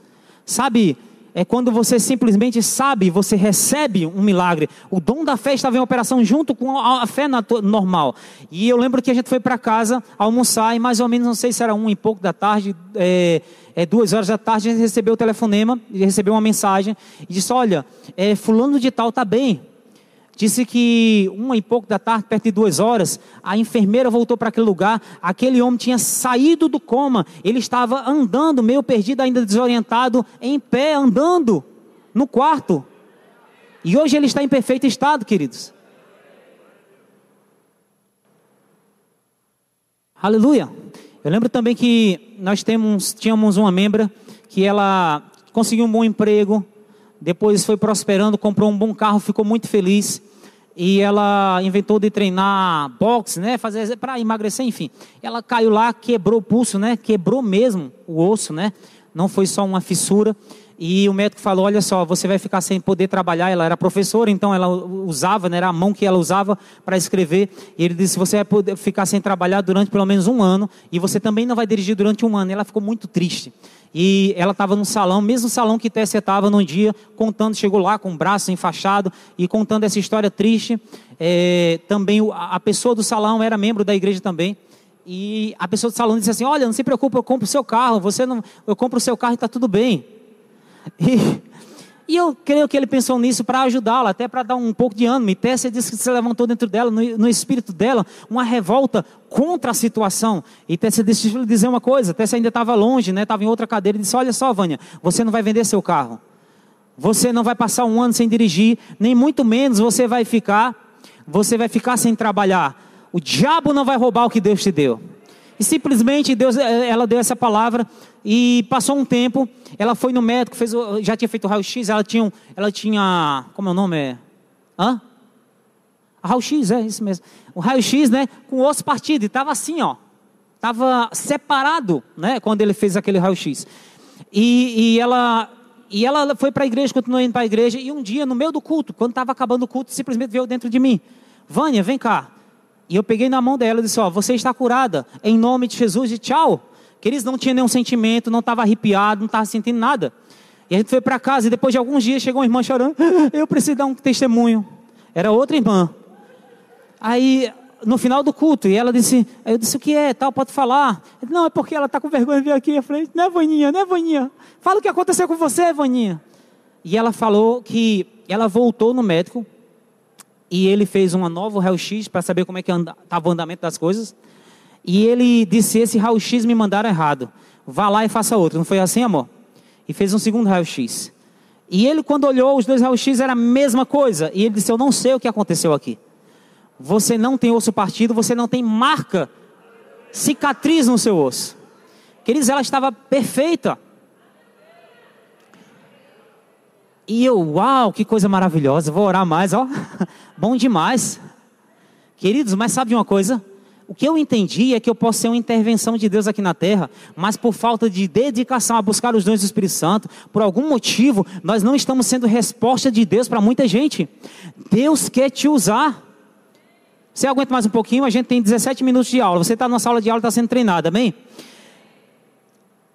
Sabe, é quando você simplesmente sabe, você recebe um milagre. O dom da fé estava em operação junto com a fé normal. E eu lembro que a gente foi para casa almoçar e mais ou menos, não sei se era um e pouco da tarde, é, é, duas horas da tarde, a gente recebeu o telefonema, recebeu uma mensagem e disse: Olha, é, fulano de tal está bem. Disse que uma e pouco da tarde, perto de duas horas, a enfermeira voltou para aquele lugar. Aquele homem tinha saído do coma. Ele estava andando, meio perdido, ainda desorientado, em pé, andando no quarto. E hoje ele está em perfeito estado, queridos. Aleluia. Eu lembro também que nós temos, tínhamos uma membra que ela conseguiu um bom emprego, depois foi prosperando, comprou um bom carro, ficou muito feliz. E ela inventou de treinar boxe, né, fazer para emagrecer, enfim. Ela caiu lá, quebrou o pulso, né, quebrou mesmo o osso, né? Não foi só uma fissura. E o médico falou: Olha só, você vai ficar sem poder trabalhar. Ela era professora, então ela usava, né, era a mão que ela usava para escrever. E ele disse: Você vai poder ficar sem trabalhar durante pelo menos um ano. E você também não vai dirigir durante um ano. E ela ficou muito triste. E ela estava no salão, mesmo salão que Tessia estava num dia, contando, chegou lá com o braço enfaixado e contando essa história triste. É, também a pessoa do salão era membro da igreja também. E a pessoa do salão disse assim: Olha, não se preocupe, eu compro o seu carro. Você não, eu compro o seu carro e está tudo bem. E, e, eu creio que ele pensou nisso para ajudá-la, até para dar um pouco de ânimo. E Tessia disse que se levantou dentro dela, no, no espírito dela, uma revolta contra a situação. E Tessia disse dizer uma coisa: Tessia ainda estava longe, né? estava em outra cadeira. E disse: Olha só, Vânia, você não vai vender seu carro. Você não vai passar um ano sem dirigir, nem muito menos você vai ficar, você vai ficar sem trabalhar. O diabo não vai roubar o que Deus te deu. E simplesmente Deus, eh, ela deu essa palavra e passou um tempo, ela foi no médico, fez, já tinha feito o raio-x, ela tinha, ela tinha, como é o nome? É? Hã? Raio-x, é isso mesmo. O raio-x, né, com o osso partido, e estava assim, ó. Estava separado, né, quando ele fez aquele raio-x. E, e, ela, e ela foi para a igreja, continuou indo para a igreja, e um dia, no meio do culto, quando estava acabando o culto, simplesmente veio dentro de mim. Vânia, vem cá. E eu peguei na mão dela e disse, ó, você está curada, em nome de Jesus, e tchau. Que eles não tinham nenhum sentimento, não estava arrepiado, não estava sentindo nada. E a gente foi para casa, e depois de alguns dias chegou uma irmã chorando, eu preciso dar um testemunho. Era outra irmã. Aí, no final do culto, e ela disse, eu disse, o que é, tal, pode falar. Disse, não, é porque ela está com vergonha de vir aqui. Eu falei, não é Vaninha, não é Vaninha. Fala o que aconteceu com você, Vaninha. E ela falou que ela voltou no médico, e ele fez uma nova raio-x para saber como é que estava o andamento das coisas. E ele disse, esse raio-x me mandaram errado. Vá lá e faça outro. Não foi assim, amor? E fez um segundo raio-x. E ele, quando olhou os dois raio-x, era a mesma coisa. E ele disse, eu não sei o que aconteceu aqui. Você não tem osso partido, você não tem marca, cicatriz no seu osso. Queridos, ela estava perfeita. E eu, uau, que coisa maravilhosa, vou orar mais, ó. Bom demais. Queridos, mas sabe de uma coisa? O que eu entendi é que eu posso ser uma intervenção de Deus aqui na terra, mas por falta de dedicação a buscar os dons do Espírito Santo, por algum motivo, nós não estamos sendo resposta de Deus para muita gente. Deus quer te usar. Você aguenta mais um pouquinho? A gente tem 17 minutos de aula. Você está na sala de aula, está sendo treinado, amém?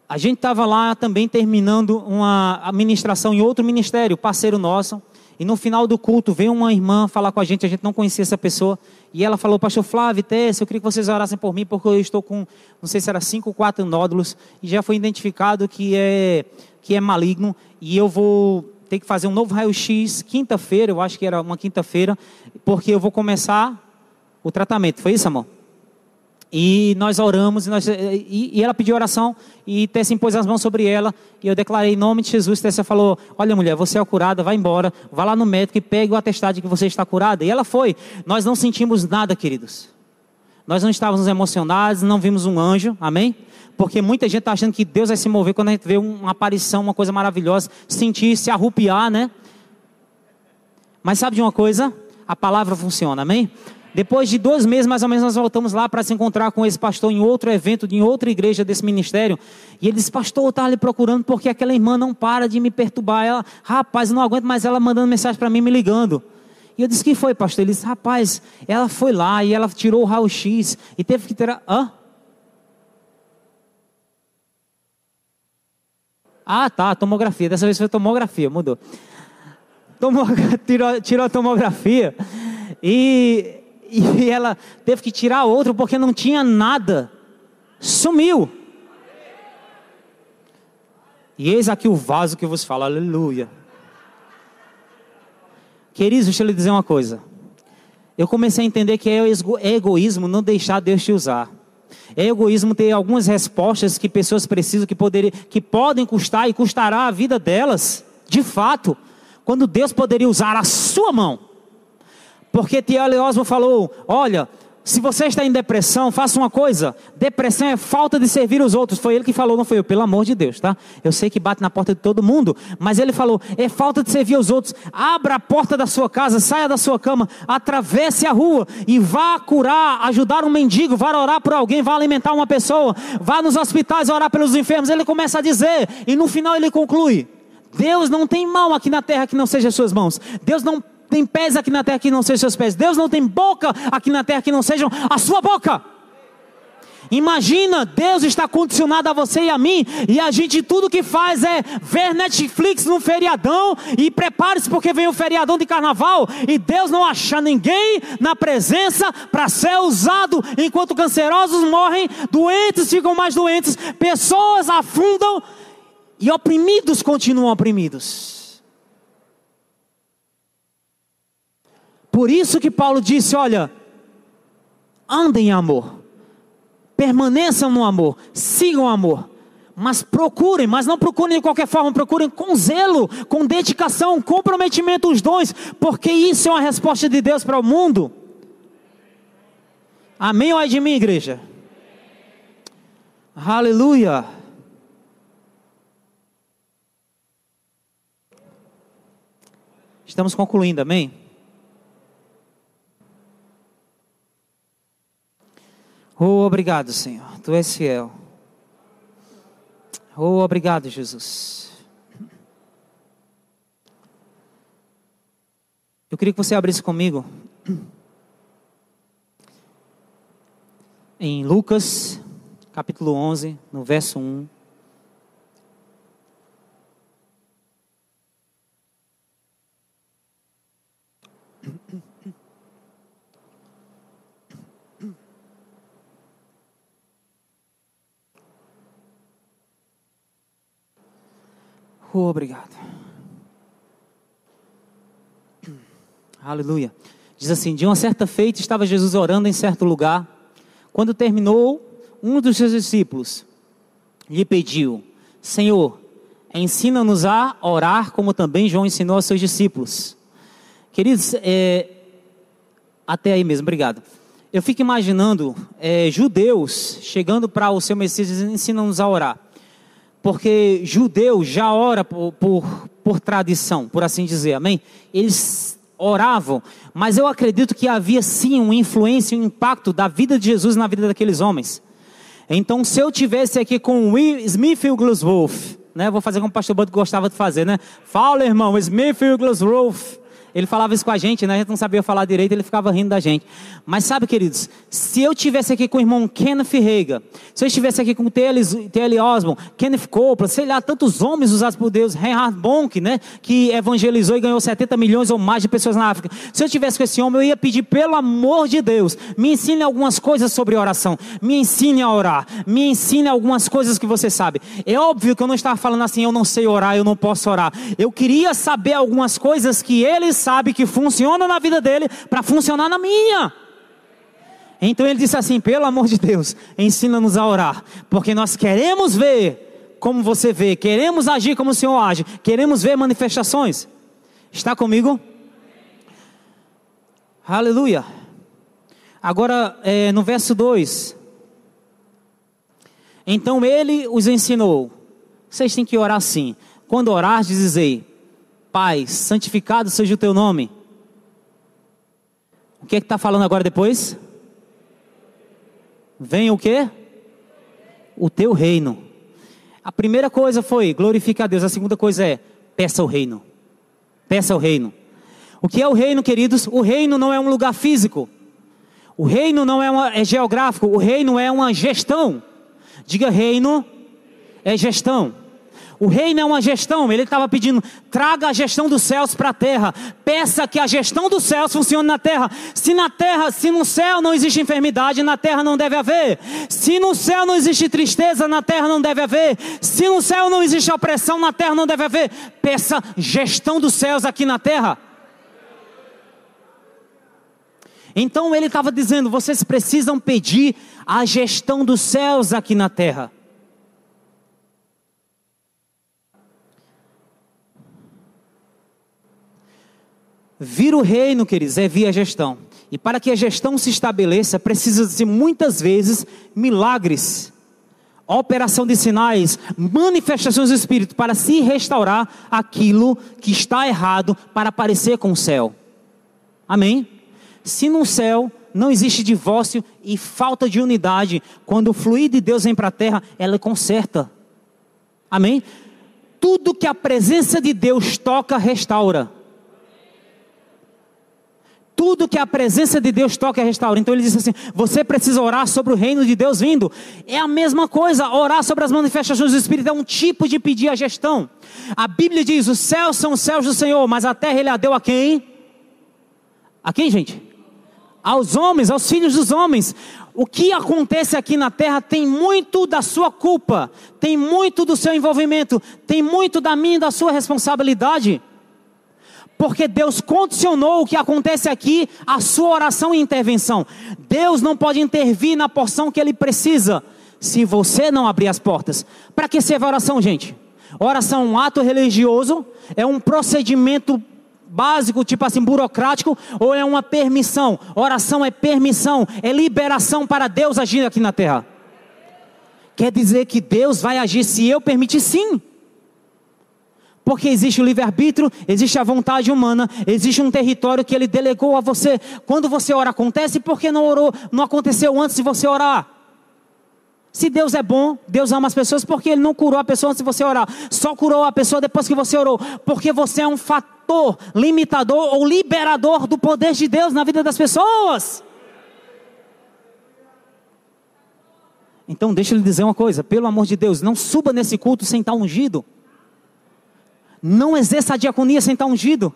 A gente estava lá também terminando uma administração em outro ministério, parceiro nosso. E no final do culto veio uma irmã falar com a gente, a gente não conhecia essa pessoa. E ela falou, pastor Flávio, Tess, eu queria que vocês orassem por mim, porque eu estou com, não sei se era cinco ou quatro nódulos, e já foi identificado que é, que é maligno, e eu vou ter que fazer um novo raio-x quinta-feira, eu acho que era uma quinta-feira, porque eu vou começar o tratamento. Foi isso, amor? E nós oramos, e, nós, e, e ela pediu oração, e Tessa impôs as mãos sobre ela, e eu declarei em nome de Jesus. Tessa falou: Olha, mulher, você é curada, vai embora, vá lá no médico e pegue o atestado de que você está curada. E ela foi. Nós não sentimos nada, queridos. Nós não estávamos emocionados, não vimos um anjo, amém? Porque muita gente está achando que Deus vai se mover quando a gente vê uma aparição, uma coisa maravilhosa, sentir, se arrupiar, né? Mas sabe de uma coisa? A palavra funciona, amém? Depois de dois meses, mais ou menos, nós voltamos lá para se encontrar com esse pastor em outro evento, em outra igreja desse ministério. E ele disse: Pastor, eu estava lhe procurando porque aquela irmã não para de me perturbar. Ela, rapaz, não aguento mais ela mandando mensagem para mim, me ligando. E eu disse: Que foi, pastor? Ele disse: Rapaz, ela foi lá e ela tirou o raio-x e teve que tirar. Hã? Ah, tá, tomografia. Dessa vez foi tomografia, mudou. Tomou, tirou, tirou a tomografia. E e ela teve que tirar outro porque não tinha nada. Sumiu. E eis aqui o vaso que vos falo, aleluia. Queridos, deixa eu lhe dizer uma coisa. Eu comecei a entender que é, é egoísmo não deixar Deus te usar. É egoísmo ter algumas respostas que pessoas precisam, que, poder, que podem custar e custará a vida delas, de fato, quando Deus poderia usar a sua mão. Porque T.L. Osmo falou: olha, se você está em depressão, faça uma coisa. Depressão é falta de servir os outros. Foi ele que falou, não foi eu, pelo amor de Deus, tá? Eu sei que bate na porta de todo mundo, mas ele falou: é falta de servir os outros. Abra a porta da sua casa, saia da sua cama, atravesse a rua e vá curar, ajudar um mendigo, vá orar por alguém, vá alimentar uma pessoa, vá nos hospitais orar pelos enfermos. Ele começa a dizer, e no final ele conclui: Deus não tem mão aqui na terra que não seja suas mãos. Deus não tem pés aqui na terra que não sejam seus pés. Deus não tem boca aqui na terra que não sejam a sua boca. Imagina, Deus está condicionado a você e a mim, e a gente tudo que faz é ver Netflix no feriadão e prepare-se porque vem o feriadão de carnaval e Deus não acha ninguém na presença para ser usado, enquanto cancerosos morrem, doentes ficam mais doentes, pessoas afundam e oprimidos continuam oprimidos. Por isso que Paulo disse: olha, andem em amor, permaneçam no amor, sigam o amor, Mas procurem, mas não procurem de qualquer forma, procurem com zelo, com dedicação, comprometimento os dons, porque isso é uma resposta de Deus para o mundo. Amém ou é de mim, igreja? Aleluia. Estamos concluindo, amém? Oh, obrigado, Senhor. Tu és fiel. Oh, obrigado, Jesus. Eu queria que você abrisse comigo em Lucas, capítulo 11, no verso 1. Obrigado. Aleluia. Diz assim: De uma certa feita estava Jesus orando em certo lugar. Quando terminou, um dos seus discípulos lhe pediu: Senhor, ensina-nos a orar como também João ensinou aos seus discípulos. Queridos, é, até aí mesmo, obrigado. Eu fico imaginando é, judeus chegando para o seu Messias e ensina-nos a orar porque judeu já ora por, por, por, tradição, por assim dizer, amém? Eles oravam, mas eu acredito que havia sim uma influência, um impacto da vida de Jesus na vida daqueles homens. Então, se eu tivesse aqui com o Smith Wigglesworth, né, vou fazer como o pastor Bando gostava de fazer, né? Fala, irmão, Smith Wigglesworth. Ele falava isso com a gente, né? A gente não sabia falar direito, ele ficava rindo da gente. Mas sabe, queridos, se eu estivesse aqui com o irmão Kenneth Rega, se eu estivesse aqui com o T.L. Osborne, Kenneth Copeland, sei lá, tantos homens usados por Deus, Reinhard Bonk, né? Que evangelizou e ganhou 70 milhões ou mais de pessoas na África. Se eu estivesse com esse homem, eu ia pedir, pelo amor de Deus, me ensine algumas coisas sobre oração. Me ensine a orar. Me ensine algumas coisas que você sabe. É óbvio que eu não estava falando assim, eu não sei orar, eu não posso orar. Eu queria saber algumas coisas que eles sabe que funciona na vida dele para funcionar na minha. Então ele disse assim: pelo amor de Deus, ensina-nos a orar, porque nós queremos ver como você vê, queremos agir como o Senhor age, queremos ver manifestações. Está comigo? Aleluia. Agora, é, no verso 2: Então ele os ensinou. Vocês têm que orar assim. Quando orar, dizei: Pai, santificado seja o teu nome. O que é que está falando agora depois? Venha o que? O teu reino. A primeira coisa foi glorificar a Deus. A segunda coisa é peça o reino. Peça o reino. O que é o reino, queridos? O reino não é um lugar físico. O reino não é, uma, é geográfico. O reino é uma gestão. Diga reino é gestão. O reino é uma gestão. Ele estava pedindo: traga a gestão dos céus para a terra. Peça que a gestão dos céus funcione na terra. Se na terra, se no céu não existe enfermidade, na terra não deve haver. Se no céu não existe tristeza, na terra não deve haver. Se no céu não existe opressão, na terra não deve haver. Peça gestão dos céus aqui na terra. Então ele estava dizendo: vocês precisam pedir a gestão dos céus aqui na terra. Vir o reino, queridos, é via gestão. E para que a gestão se estabeleça, precisa-se muitas vezes milagres, operação de sinais, manifestações do Espírito, para se restaurar aquilo que está errado, para aparecer com o céu. Amém? Se no céu não existe divórcio e falta de unidade, quando o fluir de Deus vem para a terra, ela conserta. Amém? Tudo que a presença de Deus toca, restaura tudo que a presença de Deus toca e restaura. Então ele disse assim: você precisa orar sobre o reino de Deus vindo. É a mesma coisa, orar sobre as manifestações do Espírito é um tipo de pedir a gestão. A Bíblia diz: os céus são os céus do Senhor, mas a terra ele a deu a quem? A quem, gente? Aos homens, aos filhos dos homens. O que acontece aqui na terra tem muito da sua culpa, tem muito do seu envolvimento, tem muito da minha e da sua responsabilidade porque Deus condicionou o que acontece aqui à sua oração e intervenção. Deus não pode intervir na porção que ele precisa se você não abrir as portas. Para que serve a oração, gente? Oração é um ato religioso, é um procedimento básico, tipo assim, burocrático, ou é uma permissão? Oração é permissão, é liberação para Deus agir aqui na terra. Quer dizer que Deus vai agir se eu permitir sim. Porque existe o livre-arbítrio, existe a vontade humana, existe um território que ele delegou a você. Quando você ora, acontece, porque não orou, não aconteceu antes de você orar. Se Deus é bom, Deus ama as pessoas, porque Ele não curou a pessoa antes de você orar, só curou a pessoa depois que você orou, porque você é um fator limitador ou liberador do poder de Deus na vida das pessoas. Então, deixa eu lhe dizer uma coisa: pelo amor de Deus, não suba nesse culto sem estar ungido. Não exerça a diaconia sem estar ungido.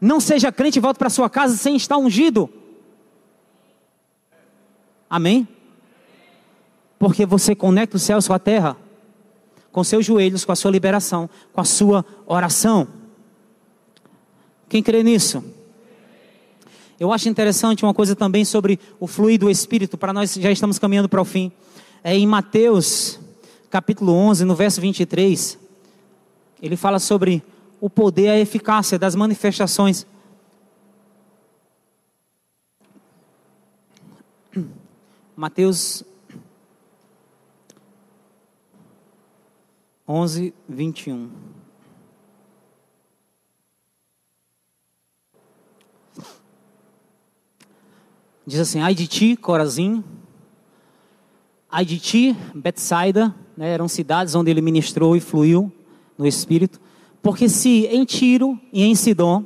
Não seja crente e volte para sua casa sem estar ungido. Amém? Porque você conecta os céus com a terra, com seus joelhos, com a sua liberação, com a sua oração. Quem crê nisso? Eu acho interessante uma coisa também sobre o fluir do Espírito, para nós já estamos caminhando para o fim. É em Mateus, capítulo 11, no verso 23. Ele fala sobre o poder, a eficácia das manifestações. Mateus 11, 21. Diz assim: Ai de ti, Corazim, ai de ti, Betsaida, né, eram cidades onde ele ministrou e fluiu no Espírito, porque se em Tiro e em Sidom,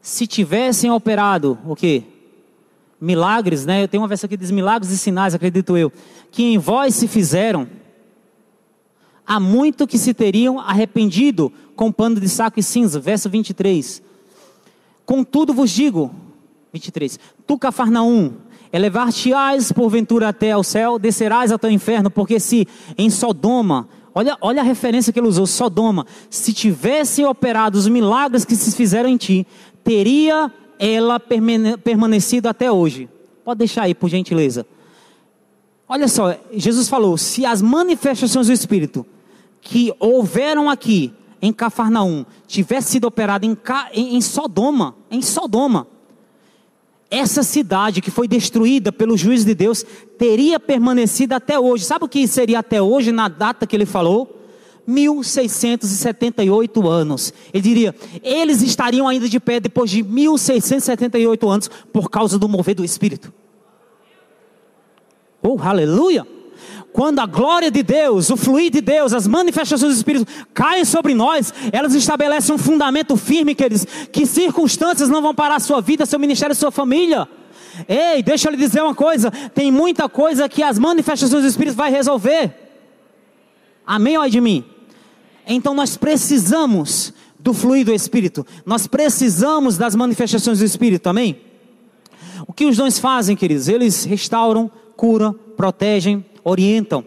se tivessem operado o que? Milagres, né? Eu tenho uma versão que diz milagres e sinais, acredito eu, que em vós se fizeram, há muito que se teriam arrependido com pano de saco e cinza, verso 23. Contudo vos digo, 23, tu Cafarnaum, elevar-te-ás porventura até ao céu, descerás ao teu inferno, porque se em Sodoma Olha, olha a referência que ele usou, Sodoma. Se tivessem operado os milagres que se fizeram em ti, teria ela permanecido até hoje. Pode deixar aí, por gentileza. Olha só, Jesus falou: se as manifestações do Espírito que houveram aqui em Cafarnaum tivessem sido operadas em, em, em Sodoma, em Sodoma, essa cidade que foi destruída pelo juiz de Deus teria permanecido até hoje. Sabe o que seria até hoje na data que ele falou? 1678 anos. Ele diria: eles estariam ainda de pé depois de 1678 anos por causa do mover do Espírito. Oh, aleluia! Quando a glória de Deus, o fluir de Deus, as manifestações do Espírito caem sobre nós, elas estabelecem um fundamento firme, queridos, que circunstâncias não vão parar a sua vida, seu ministério, sua família. Ei, deixa eu lhe dizer uma coisa: tem muita coisa que as manifestações do Espírito vai resolver. Amém ou de mim? Então nós precisamos do fluir do Espírito, nós precisamos das manifestações do Espírito, amém? O que os dons fazem, queridos? Eles restauram, curam, protegem, orientam.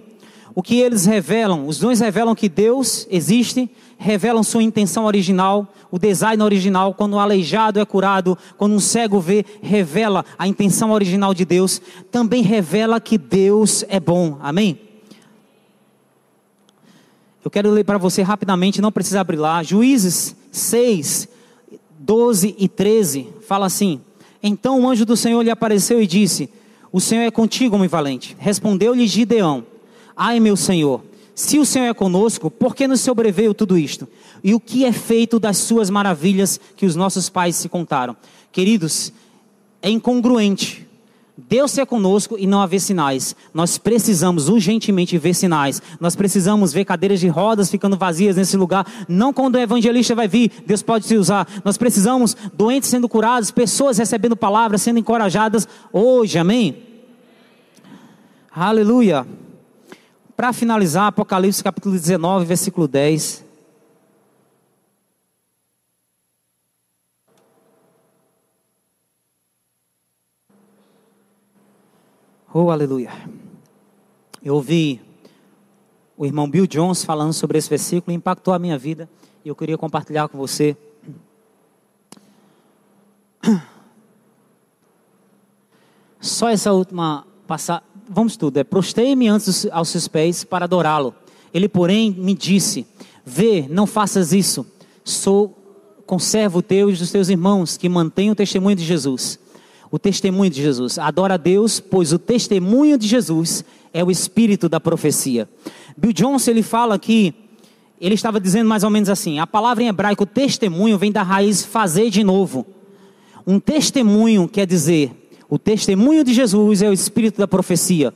O que eles revelam? Os dons revelam que Deus existe, revelam sua intenção original, o design original. Quando um aleijado é curado, quando um cego vê, revela a intenção original de Deus. Também revela que Deus é bom. Amém? Eu quero ler para você rapidamente, não precisa abrir lá. Juízes 6, 12 e 13 fala assim: Então o anjo do Senhor lhe apareceu e disse: o Senhor é contigo, homem valente. Respondeu-lhe Gideão: Ai, meu Senhor, se o Senhor é conosco, por que nos sobreveio tudo isto? E o que é feito das suas maravilhas que os nossos pais se contaram? Queridos, é incongruente Deus ser conosco e não haver sinais. Nós precisamos urgentemente ver sinais. Nós precisamos ver cadeiras de rodas ficando vazias nesse lugar. Não quando o evangelista vai vir, Deus pode se usar. Nós precisamos doentes sendo curados, pessoas recebendo palavras, sendo encorajadas hoje. Amém? Aleluia. Para finalizar, Apocalipse capítulo 19, versículo 10. Oh, aleluia. Eu ouvi o irmão Bill Jones falando sobre esse versículo, impactou a minha vida e eu queria compartilhar com você. Só essa última passagem, vamos tudo, é prostei-me antes aos seus pés para adorá-lo. Ele, porém, me disse: Vê, não faças isso. Sou conservo teu e dos teus irmãos que mantêm o testemunho de Jesus. O testemunho de Jesus. Adora a Deus, pois o testemunho de Jesus é o espírito da profecia. Bill Johnson ele fala que ele estava dizendo mais ou menos assim: a palavra em hebraico testemunho vem da raiz fazer de novo. Um testemunho quer dizer o testemunho de Jesus é o espírito da profecia.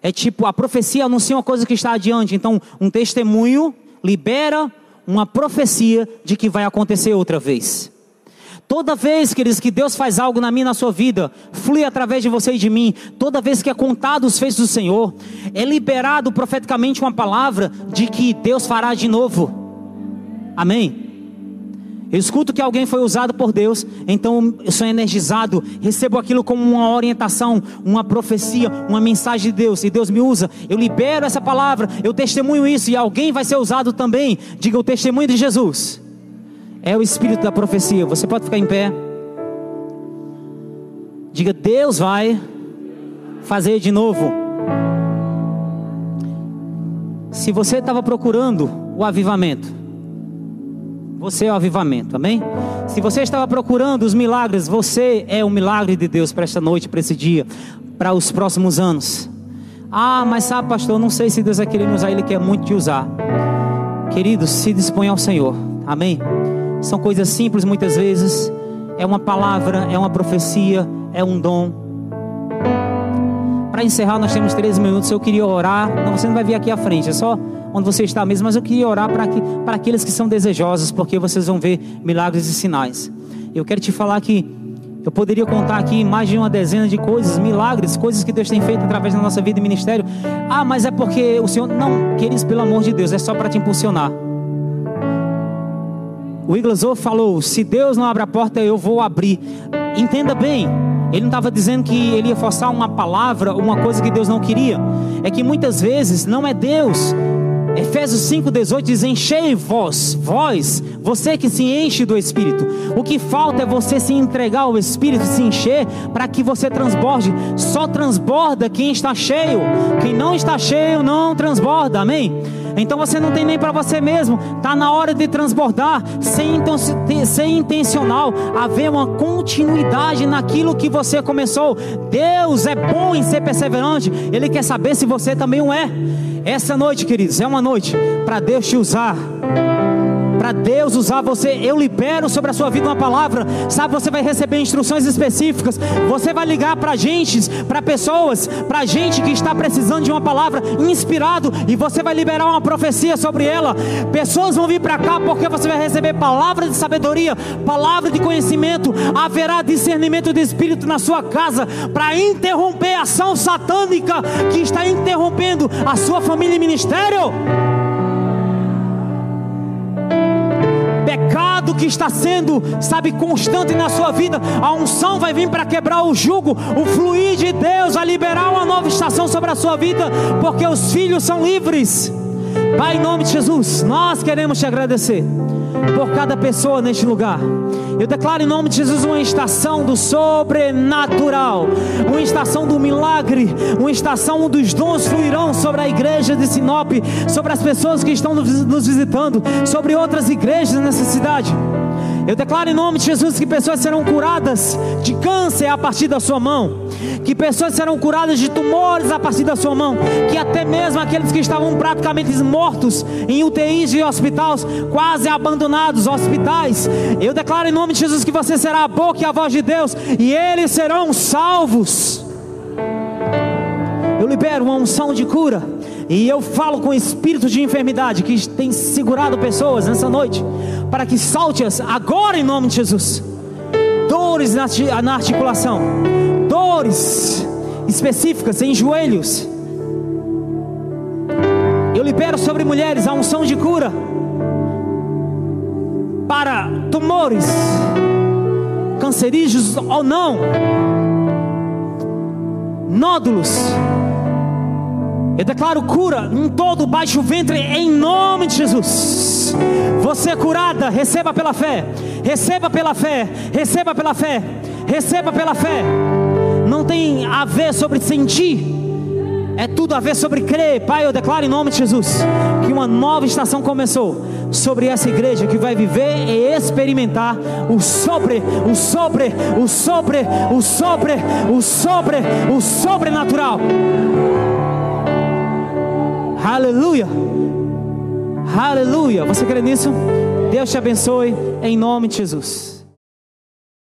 É tipo, a profecia anuncia uma coisa que está adiante. Então, um testemunho libera uma profecia de que vai acontecer outra vez. Toda vez, queridos, que Deus faz algo na minha na sua vida, flui através de você e de mim. Toda vez que é contado os feitos do Senhor, é liberado profeticamente uma palavra de que Deus fará de novo. Amém? Eu escuto que alguém foi usado por Deus, então eu sou energizado, recebo aquilo como uma orientação, uma profecia, uma mensagem de Deus, e Deus me usa, eu libero essa palavra, eu testemunho isso, e alguém vai ser usado também. Diga o testemunho de Jesus. É o espírito da profecia. Você pode ficar em pé. Diga, Deus vai fazer de novo. Se você estava procurando o avivamento, você é o avivamento, amém? Se você estava procurando os milagres, você é o milagre de Deus para esta noite, para esse dia, para os próximos anos. Ah, mas sabe, pastor, não sei se Deus vai querer me usar, Ele quer muito te usar. Queridos, se dispõe ao Senhor, amém? São coisas simples muitas vezes, é uma palavra, é uma profecia, é um dom. Para encerrar, nós temos 13 minutos. Eu queria orar. Não, você não vai vir aqui à frente, é só onde você está mesmo, mas eu queria orar para, que, para aqueles que são desejosos, porque vocês vão ver milagres e sinais. Eu quero te falar que eu poderia contar aqui mais de uma dezena de coisas, milagres, coisas que Deus tem feito através da nossa vida e ministério. Ah, mas é porque o Senhor. Não, queridos, pelo amor de Deus, é só para te impulsionar. O Iglasor falou: se Deus não abre a porta, eu vou abrir. Entenda bem, ele não estava dizendo que ele ia forçar uma palavra, uma coisa que Deus não queria. É que muitas vezes não é Deus Efésios 5,18 diz: Enchei vós, vós, você que se enche do Espírito. O que falta é você se entregar ao Espírito, se encher, para que você transborde. Só transborda quem está cheio. Quem não está cheio não transborda. Amém? Então você não tem nem para você mesmo. Está na hora de transbordar, sem, intencional, haver uma continuidade naquilo que você começou. Deus é bom em ser perseverante. Ele quer saber se você também o é. Essa noite, queridos, é uma noite para Deus te usar para Deus usar você. Eu libero sobre a sua vida uma palavra, sabe? Você vai receber instruções específicas. Você vai ligar para gente, para pessoas, para gente que está precisando de uma palavra inspirado e você vai liberar uma profecia sobre ela. Pessoas vão vir para cá porque você vai receber palavra de sabedoria, palavra de conhecimento. Haverá discernimento de espírito na sua casa para interromper a ação satânica que está interrompendo a sua família e ministério. Pecado que está sendo, sabe, constante na sua vida, a unção vai vir para quebrar o jugo, o fluir de Deus vai liberar uma nova estação sobre a sua vida, porque os filhos são livres. Pai, em nome de Jesus, nós queremos te agradecer por cada pessoa neste lugar. Eu declaro em nome de Jesus uma estação do sobrenatural, uma estação do milagre, uma estação onde os dons fluirão sobre a igreja de Sinop, sobre as pessoas que estão nos visitando, sobre outras igrejas nessa cidade. Eu declaro em nome de Jesus que pessoas serão curadas de câncer a partir da sua mão, que pessoas serão curadas de tumores a partir da sua mão, que até mesmo aqueles que estavam praticamente mortos em UTIs de hospitais, quase abandonados hospitais, eu declaro em nome de Jesus que você será a boca e a voz de Deus, e eles serão salvos. Eu libero uma unção de cura. E eu falo com espírito de enfermidade que tem segurado pessoas nessa noite, para que salte-as agora em nome de Jesus. Dores na articulação, dores específicas em joelhos. Eu libero sobre mulheres a unção de cura para tumores, cancerígeos ou não, nódulos eu declaro cura em todo baixo ventre, em nome de Jesus. Você é curada, receba pela fé, receba pela fé, receba pela fé, receba pela fé. Não tem a ver sobre sentir, É tudo a ver sobre crer. Pai, eu declaro em nome de Jesus que uma nova estação começou sobre essa igreja que vai viver e experimentar o sobre, o sobre, o sobre, o sobre, o sobre, o sobrenatural. Aleluia. Aleluia. Você crê nisso? Deus te abençoe em nome de Jesus.